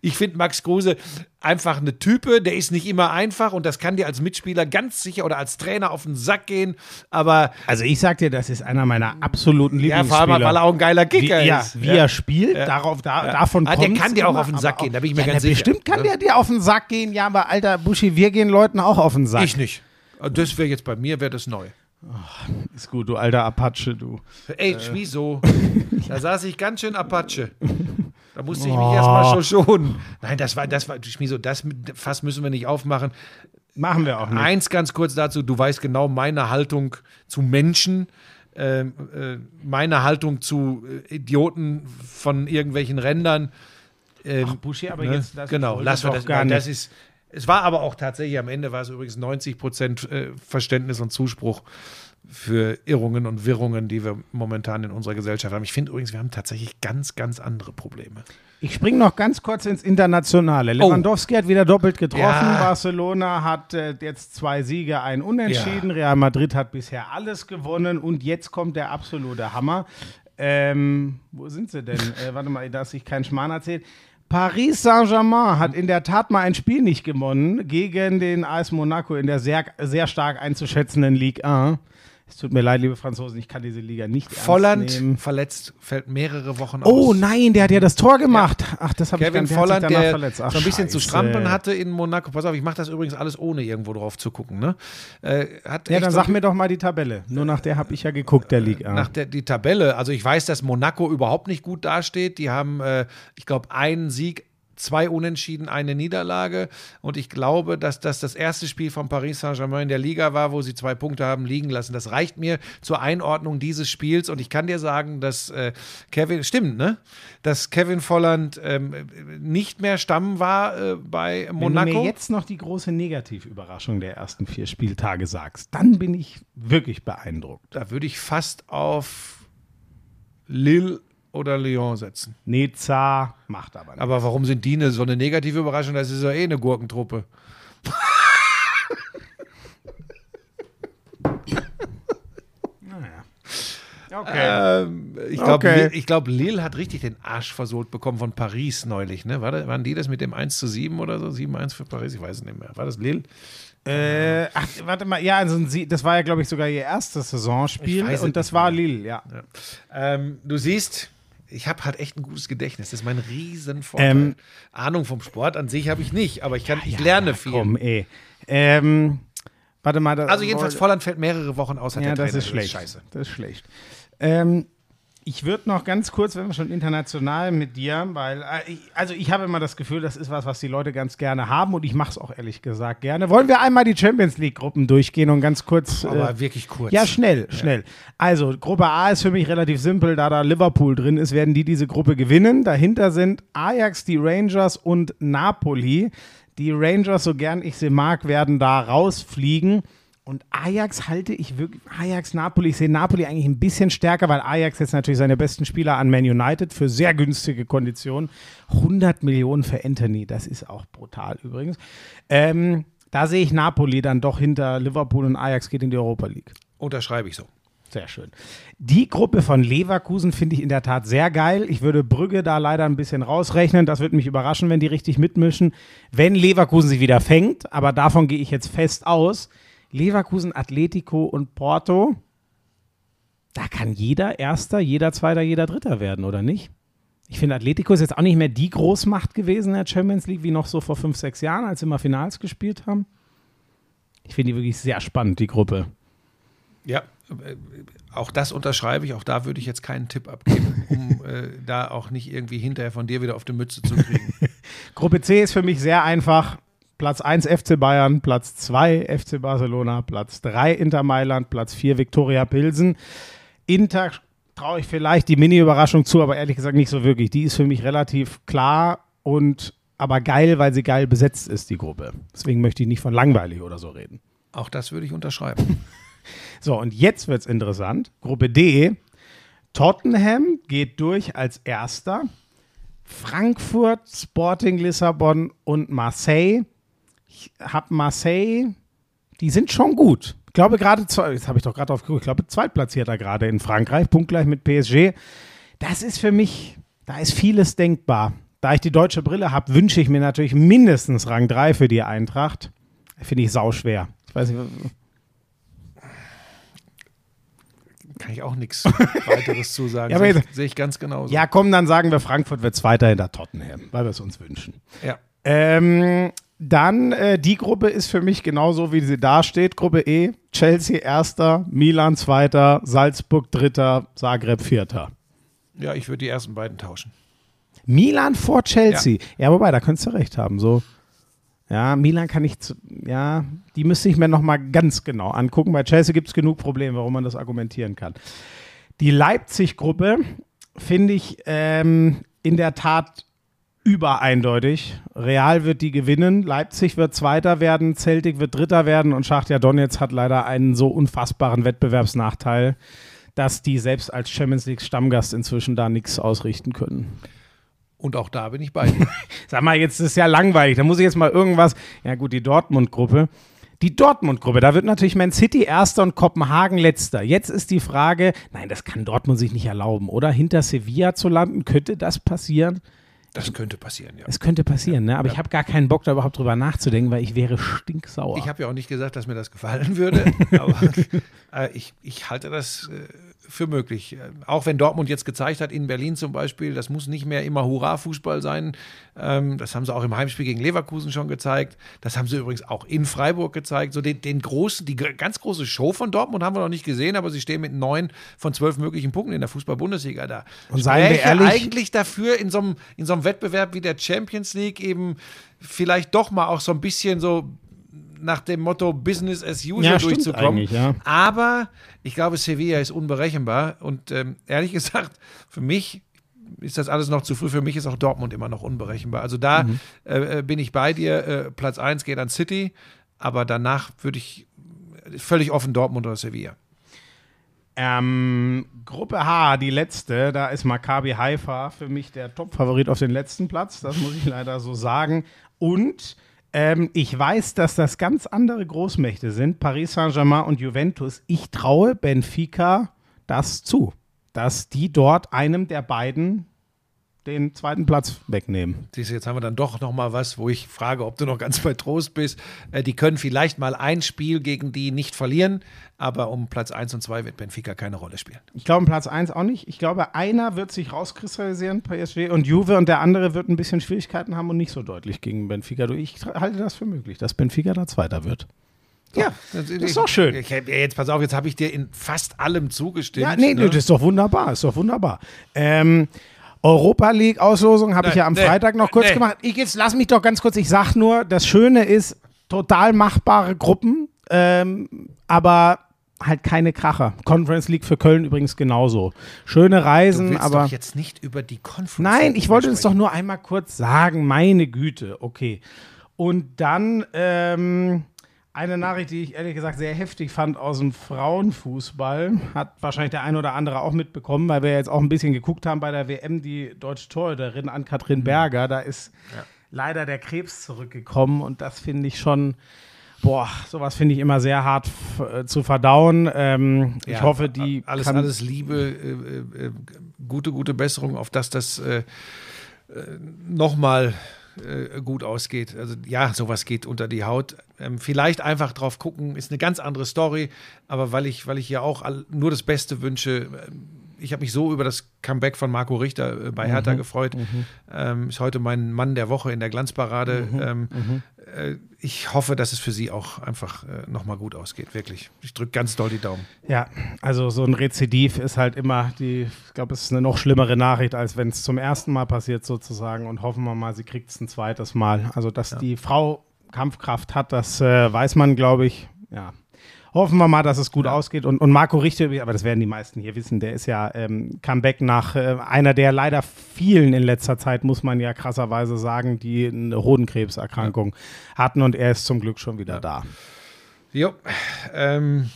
Ich finde Max Kruse einfach eine Type, der ist nicht immer einfach und das kann dir als Mitspieler ganz sicher oder als Trainer auf den Sack gehen, aber Also ich sag dir, das ist einer meiner absoluten ja, Lieblingsspieler. vor allem, weil er auch ein geiler wie, Kicker ja, ist. wie er spielt, darauf, da, davon Ah, der kommt's kann dir auch immer, auf den Sack gehen, da bin ich mir ja, ganz sicher. Bestimmt kann der dir auf den Sack gehen, ja, aber alter Buschi, wir gehen Leuten auch auf den Sack. Ich nicht. Das wäre jetzt bei mir, wäre das neu. Ist gut, du alter Apache, du. Ey, wieso? Da saß ich ganz schön Apache. Da musste ich mich erstmal schon schonen. Nein, das war, das war, Schmiso, das Fass müssen wir nicht aufmachen. Machen wir auch nicht. Eins ganz kurz dazu, du weißt genau meine Haltung zu Menschen, ähm, äh, meine Haltung zu äh, Idioten von irgendwelchen Rändern. Ähm, Ach, Buschi, aber ne? jetzt lass genau, lassen wir das gar nicht. Das ist, es war aber auch tatsächlich am Ende war es übrigens 90 Prozent äh, Verständnis und Zuspruch für Irrungen und Wirrungen, die wir momentan in unserer Gesellschaft haben. Ich finde übrigens, wir haben tatsächlich ganz, ganz andere Probleme. Ich springe noch ganz kurz ins Internationale. Lewandowski hat wieder doppelt getroffen. Ja. Barcelona hat äh, jetzt zwei Siege, ein Unentschieden. Real Madrid hat bisher alles gewonnen. Und jetzt kommt der absolute Hammer. Ähm, wo sind sie denn? Äh, warte mal, dass ich keinen Schmarrn erzähle. Paris Saint-Germain hat in der Tat mal ein Spiel nicht gewonnen gegen den AS Monaco in der sehr, sehr stark einzuschätzenden Ligue 1. Es tut mir leid, liebe Franzosen, ich kann diese Liga nicht ernst Volland nehmen. verletzt, fällt mehrere Wochen aus. Oh nein, der hat ja das Tor gemacht. Ach, das habe ich nicht Volland, danach der verletzt. Ach, so ein bisschen zu Scheiße. strampeln hatte in Monaco. Pass auf, ich mache das übrigens alles ohne irgendwo drauf zu gucken. Ne? Äh, Ja, dann sag mir doch mal die Tabelle. Nur nach der habe ich ja geguckt, der Liga. nach der die Tabelle. Also ich weiß, dass Monaco überhaupt nicht gut dasteht. Die haben, äh, ich glaube, einen Sieg, zwei Unentschieden, eine Niederlage. Und ich glaube, dass das das erste Spiel von Paris Saint-Germain in der Liga war, wo sie zwei Punkte haben liegen lassen. Das reicht mir zur Einordnung dieses Spiels. Und ich kann dir sagen, dass äh, Kevin, stimmt, ne? Dass Kevin Volland ähm, nicht mehr Stamm war äh, bei Wenn du Monaco. mir jetzt noch die große Negativüberraschung der ersten vier Spieltage sagst, dann bin ich wirklich beeindruckt. da würde ich fast auf Lille oder Lyon setzen. Nizza macht aber nicht. Aber warum sind die eine, so eine negative Überraschung? Das ist ja eh eine Gurkentruppe. Okay. Ähm, ich glaube, Okay. ich glaub, Lille hat richtig den Arsch versohlt bekommen von Paris neulich. Ne? War das, waren die das mit dem 1 zu 7 oder so? 7-1 für Paris? Ich weiß es nicht mehr. War das Lille? Äh, ach, warte mal, ja, also sie, das war ja, glaube ich, sogar ihr erstes Saisonspiel und das nicht war. Lille, ja. Ähm, du siehst, ich habe halt echt ein gutes Gedächtnis. Das ist mein Riesenvorteil. Ähm, Ahnung vom Sport an sich habe ich nicht, aber ich, kann, ich lerne viel. Komm, ey. Ähm, warte mal. das- Also jedenfalls, Volland fällt mehrere Wochen aus. Hat Ja, das ist schlecht. Scheiße. Das ist schlecht. Ähm, ich würde noch ganz kurz, wenn wir schon international mit dir, weil, äh, ich, also ich habe immer das Gefühl, das ist was, was die Leute ganz gerne haben und ich mache es auch ehrlich gesagt gerne. Wollen wir einmal die Champions League-Gruppen durchgehen und ganz kurz. Aber äh, wirklich kurz. ja, schnell, schnell. Also, Gruppe A ist für mich relativ simpel. Da da Liverpool drin ist, werden die diese Gruppe gewinnen. Dahinter sind Ajax, die Rangers und Napoli. Die Rangers, so gern ich sie mag, werden da rausfliegen. Und Ajax halte ich wirklich, Ajax, Napoli, ich sehe Napoli eigentlich ein bisschen stärker, weil Ajax jetzt natürlich seine besten Spieler an Man United für sehr günstige Konditionen. 100 Millionen für Anthony, das ist auch brutal übrigens. Ähm, da sehe ich Napoli dann doch hinter Liverpool und Ajax geht in die Europa League. Unterschreibe ich so. Sehr schön. Die Gruppe von Leverkusen finde ich in der Tat sehr geil. Ich würde Brügge da leider ein bisschen rausrechnen. Das würde mich überraschen, wenn die richtig mitmischen. Wenn Leverkusen sich wieder fängt, aber davon gehe ich jetzt fest aus. Leverkusen, Atletico und Porto, da kann jeder Erster, jeder Zweiter, jeder Dritter werden, oder nicht? Ich finde, Atletico ist jetzt auch nicht mehr die Großmacht gewesen in der Champions League wie noch so vor fünf, sechs Jahren, als sie mal Finals gespielt haben. Ich finde die wirklich sehr spannend, die Gruppe. Ja, äh, auch das unterschreibe ich. Auch da würde ich jetzt keinen Tipp abgeben, um äh, da auch nicht irgendwie hinterher von dir wieder auf die Mütze zu kriegen. Gruppe C ist für mich sehr einfach. Platz 1 FC Bayern, Platz 2 FC Barcelona, Platz 3 Inter Mailand, Platz 4 Viktoria Pilsen. Inter traue ich vielleicht die Mini-Überraschung zu, aber ehrlich gesagt nicht so wirklich. Die ist für mich relativ klar und aber geil, weil sie geil besetzt ist, die Gruppe. Deswegen möchte ich nicht von langweilig oder so reden. Auch das würde ich unterschreiben. So, und jetzt wird es interessant. Gruppe D. Tottenham geht durch als erster. Frankfurt, Sporting Lissabon und Marseille. Ich habe Marseille, die sind schon gut. Ich glaube gerade, jetzt habe ich doch gerade drauf geguckt, ich glaube zweitplatzierter gerade in Frankreich, punktgleich mit PSG. Das ist für mich, da ist vieles denkbar. Da ich die deutsche Brille habe, wünsche ich mir natürlich mindestens Rang 3 für die Eintracht. Finde ich sauschwer. Ich weiß nicht, Kann ich auch nichts weiteres zu sagen. Ja, sehe, ich, sehe ich ganz genauso. Ja, komm, dann sagen wir, Frankfurt wird Zweiter hinter Tottenham, weil wir es uns wünschen. ja. Ähm, dann äh, die Gruppe ist für mich genauso, wie sie da steht. Gruppe E, Chelsea Erster, Milan Zweiter, Salzburg Dritter, Zagreb Vierter. Ja, ich würde die ersten beiden tauschen. Milan vor Chelsea. Ja, wobei, da könntest du recht haben. So, ja, Milan kann ich, zu, ja, die müsste ich mir nochmal ganz genau angucken. Bei Chelsea gibt es genug Probleme, warum man das argumentieren kann. Die Leipzig-Gruppe finde ich ähm, in der Tat übereindeutig. Real wird die gewinnen, Leipzig wird Zweiter werden, Celtic wird Dritter werden und Schachtja Donetsk hat leider einen so unfassbaren Wettbewerbsnachteil, dass die selbst als Champions League Stammgast inzwischen da nichts ausrichten können. Und auch da bin ich bei dir. Sag mal, jetzt ist ja langweilig. Da muss ich jetzt mal irgendwas. Ja, gut, die Dortmund-Gruppe. Die Dortmund-Gruppe, da wird natürlich Man City Erster und Kopenhagen Letzter. Jetzt ist die Frage, nein, das kann Dortmund sich nicht erlauben, oder? Hinter Sevilla zu landen, könnte das passieren? Das könnte passieren, ja. Es könnte passieren, ne? Aber ich habe gar keinen Bock, da überhaupt drüber nachzudenken, weil ich wäre stinksauer. Ich habe ja auch nicht gesagt, dass mir das gefallen würde, aber äh, ich, ich halte das äh, für möglich. Auch wenn Dortmund jetzt gezeigt hat, in Berlin zum Beispiel, das muss nicht mehr immer Hurra-Fußball sein. Ähm, das haben sie auch im Heimspiel gegen Leverkusen schon gezeigt. Das haben sie übrigens auch in Freiburg gezeigt. So den, den großen, die ganz große Show von Dortmund haben wir noch nicht gesehen, aber sie stehen mit neun von zwölf möglichen Punkten in der Fußball-Bundesliga da. Und seien wir ehrlich- eigentlich dafür in so einem in so einem Wettbewerb wie der Champions League eben vielleicht doch mal auch so ein bisschen so nach dem Motto Business as usual Ja, durchzukommen. ja. Aber ich glaube, Sevilla ist unberechenbar. Und ähm, ehrlich gesagt, für mich ist das alles noch zu früh. Für mich ist auch Dortmund immer noch unberechenbar. Also da Mhm. äh, äh, bin ich bei dir. Äh, Platz 1 geht an City. Aber danach würde ich völlig offen Dortmund oder Sevilla. Ähm, Gruppe H, die letzte, da ist Maccabi Haifa für mich der Top-Favorit auf den letzten Platz, das muss ich leider so sagen. Und ähm, ich weiß, dass das ganz andere Großmächte sind, Paris Saint-Germain und Juventus. Ich traue Benfica das zu, dass die dort einem der beiden den zweiten Platz wegnehmen. Siehst du, jetzt haben wir dann doch noch mal was, wo ich frage, ob du noch ganz bei Trost bist. Äh, die können vielleicht mal ein Spiel gegen die nicht verlieren, aber um Platz 1 und 2 wird Benfica keine Rolle spielen. Ich glaube, Platz 1 auch nicht. Ich glaube, einer wird sich rauskristallisieren, PSG und Juve, und der andere wird ein bisschen Schwierigkeiten haben und nicht so deutlich gegen Benfica. Ich halte das für möglich, dass Benfica da Zweiter wird. Ja, das ist doch schön. Ich, jetzt pass auf, jetzt habe ich dir in fast allem zugestimmt. Ja, nee, ne? das ist doch wunderbar, ist doch wunderbar. Ähm, Europa League Auslosung habe ich ja am nee, Freitag noch kurz nee. gemacht. Ich jetzt lass mich doch ganz kurz. Ich sag nur, das Schöne ist total machbare Gruppen, ähm, aber halt keine Kracher. Conference League für Köln übrigens genauso. Schöne du Reisen, willst aber doch jetzt nicht über die Conference Nein, ich wollte es doch nur einmal kurz sagen. Meine Güte, okay. Und dann ähm, eine Nachricht, die ich ehrlich gesagt sehr heftig fand aus dem Frauenfußball. Hat wahrscheinlich der ein oder andere auch mitbekommen, weil wir jetzt auch ein bisschen geguckt haben bei der WM, die deutsche Torhüterin Ann-Kathrin Berger. Da ist leider der Krebs zurückgekommen und das finde ich schon. Boah, sowas finde ich immer sehr hart äh, zu verdauen. Ähm, ich Ja, hoffe, die alles, alles Liebe, äh, äh, gute, gute Besserung, auf dass das äh, äh, nochmal äh, gut ausgeht. Also ja, sowas geht unter die Haut. Ähm, vielleicht einfach drauf gucken, ist eine ganz andere Story, aber weil ich, weil ich ja auch all, nur das Beste wünsche, ähm, ich habe mich so über das Comeback von Marco Richter äh, bei Hertha gefreut. Ähm, ist heute mein Mann der Woche in der Glanzparade. ähm, äh, ich hoffe, dass es für sie auch einfach äh, nochmal gut ausgeht, wirklich. Ich drücke ganz doll die Daumen. Ja, also so ein Rezidiv ist halt immer die, ich glaube, es ist eine noch schlimmere Nachricht, als wenn es zum ersten Mal passiert sozusagen und hoffen wir mal, sie kriegt es ein zweites Mal. Also, dass die Frau Kampfkraft hat, das äh, weiß man, glaube ich. Ja. Hoffen wir mal, dass es gut ausgeht. Und, und Marco Richter, aber das werden die meisten hier wissen, der ist ja ähm, Comeback nach äh, einer der leider vielen in letzter Zeit, muss man ja krasserweise sagen, die eine Hodenkrebserkrankung hatten und er ist zum Glück schon wieder da. Jo, ähm,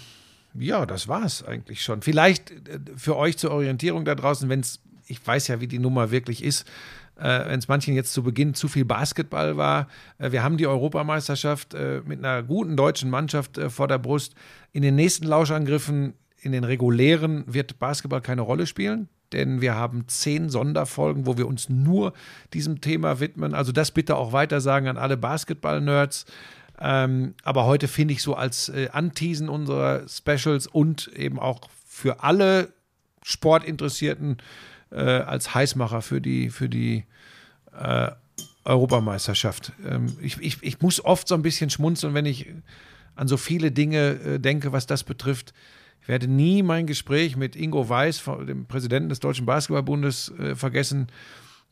ja, das war's eigentlich schon. Vielleicht äh, für euch zur Orientierung da draußen, wenn es, ich weiß ja, wie die Nummer wirklich ist, äh, wenn es manchen jetzt zu Beginn zu viel Basketball war. Äh, wir haben die Europameisterschaft äh, mit einer guten deutschen Mannschaft äh, vor der Brust. In den nächsten Lauschangriffen, in den regulären, wird Basketball keine Rolle spielen. Denn wir haben zehn Sonderfolgen, wo wir uns nur diesem Thema widmen. Also das bitte auch weiter sagen an alle Basketball-Nerds. Ähm, aber heute finde ich so als äh, Anteasen unserer Specials und eben auch für alle Sportinteressierten äh, als Heißmacher für die, für die äh, Europameisterschaft. Ähm, ich, ich, ich muss oft so ein bisschen schmunzeln, wenn ich an so viele Dinge äh, denke, was das betrifft. Ich werde nie mein Gespräch mit Ingo Weiß, dem Präsidenten des Deutschen Basketballbundes, äh, vergessen,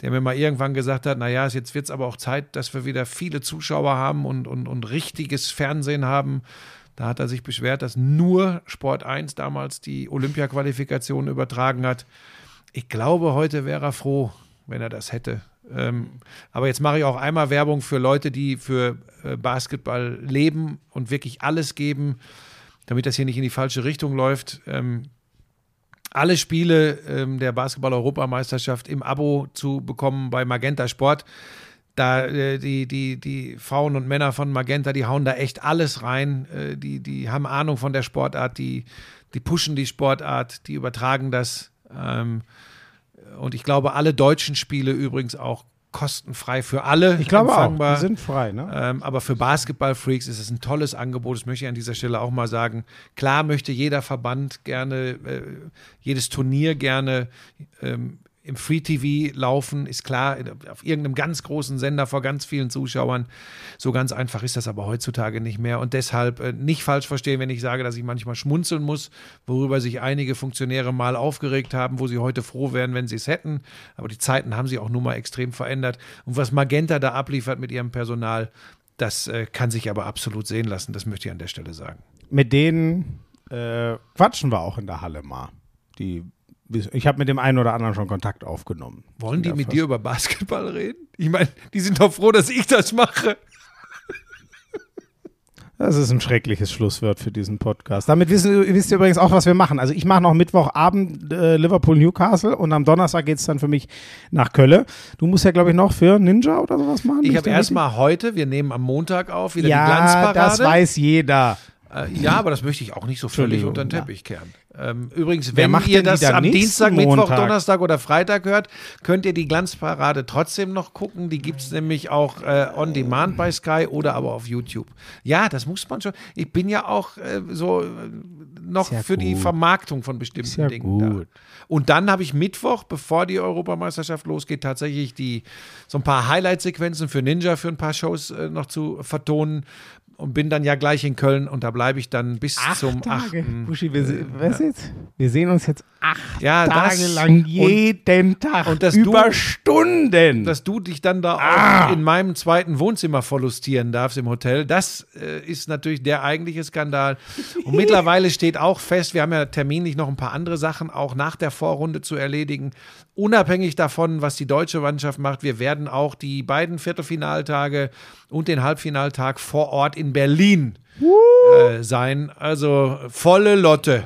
der mir mal irgendwann gesagt hat, naja, jetzt wird es aber auch Zeit, dass wir wieder viele Zuschauer haben und, und, und richtiges Fernsehen haben. Da hat er sich beschwert, dass nur Sport 1 damals die Olympia-Qualifikation übertragen hat. Ich glaube, heute wäre er froh, wenn er das hätte. Ähm, aber jetzt mache ich auch einmal Werbung für Leute, die für äh, Basketball leben und wirklich alles geben, damit das hier nicht in die falsche Richtung läuft. Ähm, alle Spiele ähm, der Basketball-Europameisterschaft im Abo zu bekommen bei Magenta Sport. Da äh, die, die, die Frauen und Männer von Magenta, die hauen da echt alles rein. Äh, die, die haben Ahnung von der Sportart, die, die pushen die Sportart, die übertragen das. Ähm, und ich glaube, alle deutschen Spiele übrigens auch kostenfrei für alle. Ich glaube auch, empfangbar. die sind frei, ne? Ähm, aber für Basketball-Freaks ist es ein tolles Angebot. Das möchte ich an dieser Stelle auch mal sagen. Klar möchte jeder Verband gerne, äh, jedes Turnier gerne ähm, im Free TV laufen, ist klar, auf irgendeinem ganz großen Sender vor ganz vielen Zuschauern. So ganz einfach ist das aber heutzutage nicht mehr. Und deshalb äh, nicht falsch verstehen, wenn ich sage, dass ich manchmal schmunzeln muss, worüber sich einige Funktionäre mal aufgeregt haben, wo sie heute froh wären, wenn sie es hätten. Aber die Zeiten haben sich auch nun mal extrem verändert. Und was Magenta da abliefert mit ihrem Personal, das äh, kann sich aber absolut sehen lassen. Das möchte ich an der Stelle sagen. mit denen äh, quatschen wir auch in der Halle mal. Die, ich habe mit dem einen oder anderen schon Kontakt aufgenommen. Wollen die mit dir über Basketball reden? Ich meine, die sind doch froh, dass ich das mache. Das ist ein schreckliches Schlusswort für diesen Podcast. Damit wissen, wisst ihr übrigens auch, was wir machen. Also ich mache noch Mittwochabend äh, Liverpool-Newcastle und am Donnerstag geht es dann für mich nach Köln. Du musst ja, glaube ich, noch für Ninja oder sowas machen. Ich habe erstmal heute, wir nehmen am Montag auf, wieder die Ja, Glanzparade. das weiß jeder. Äh, ja, aber das möchte ich auch nicht so völlig unter den. Teppich kehren. Ähm, übrigens, wenn ihr die das am Dienstag, Mittwoch, Montag? Donnerstag oder Freitag hört, könnt ihr die Glanzparade trotzdem noch gucken. Die gibt es nämlich auch äh, on demand bei Sky oder aber auf YouTube. Ja, das muss man schon. Ich bin ja auch äh, so äh, noch ja für die gut. Vermarktung von bestimmten ja Dingen da. gut. Und dann habe ich Mittwoch, bevor die Europameisterschaft losgeht, tatsächlich die so ein paar Highlight-Sequenzen für Ninja für ein paar Shows äh, noch zu vertonen. Und bin dann ja gleich in Köln und da bleibe ich dann bis Acht zum Tage. 8. Buschi, wir, se- was jetzt? wir sehen uns jetzt acht Ja, Tage das- lang jeden Tag und dass über du- Stunden. Dass du dich dann da Ah. auch in meinem zweiten Wohnzimmer verlustieren darfst im Hotel, das äh, ist natürlich der eigentliche Skandal. Und mittlerweile steht auch fest, wir haben ja terminlich noch ein paar andere Sachen auch nach der Vorrunde zu erledigen. Unabhängig davon, was die deutsche Mannschaft macht, wir werden auch die beiden Viertelfinaltage und den Halbfinaltag vor Ort in Berlin äh, sein. Also volle Lotte.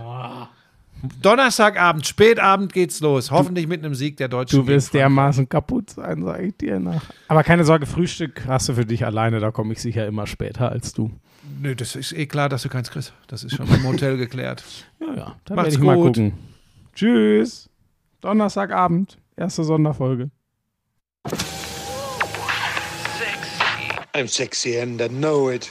Donnerstagabend, spätabend geht's los. Hoffentlich mit einem Sieg der Deutschen. Du wirst dermaßen kaputt sein, sage ich dir nach. Aber keine Sorge, Frühstück hast du für dich alleine, da komme ich sicher immer später als du. Nö, das ist eh klar, dass du keins kriegst. Das ist schon im Hotel geklärt. Ja, ja, da Macht's ich mal gut. gucken. Tschüss. Donnerstagabend, erste Sonderfolge. I'm sexy and I know it.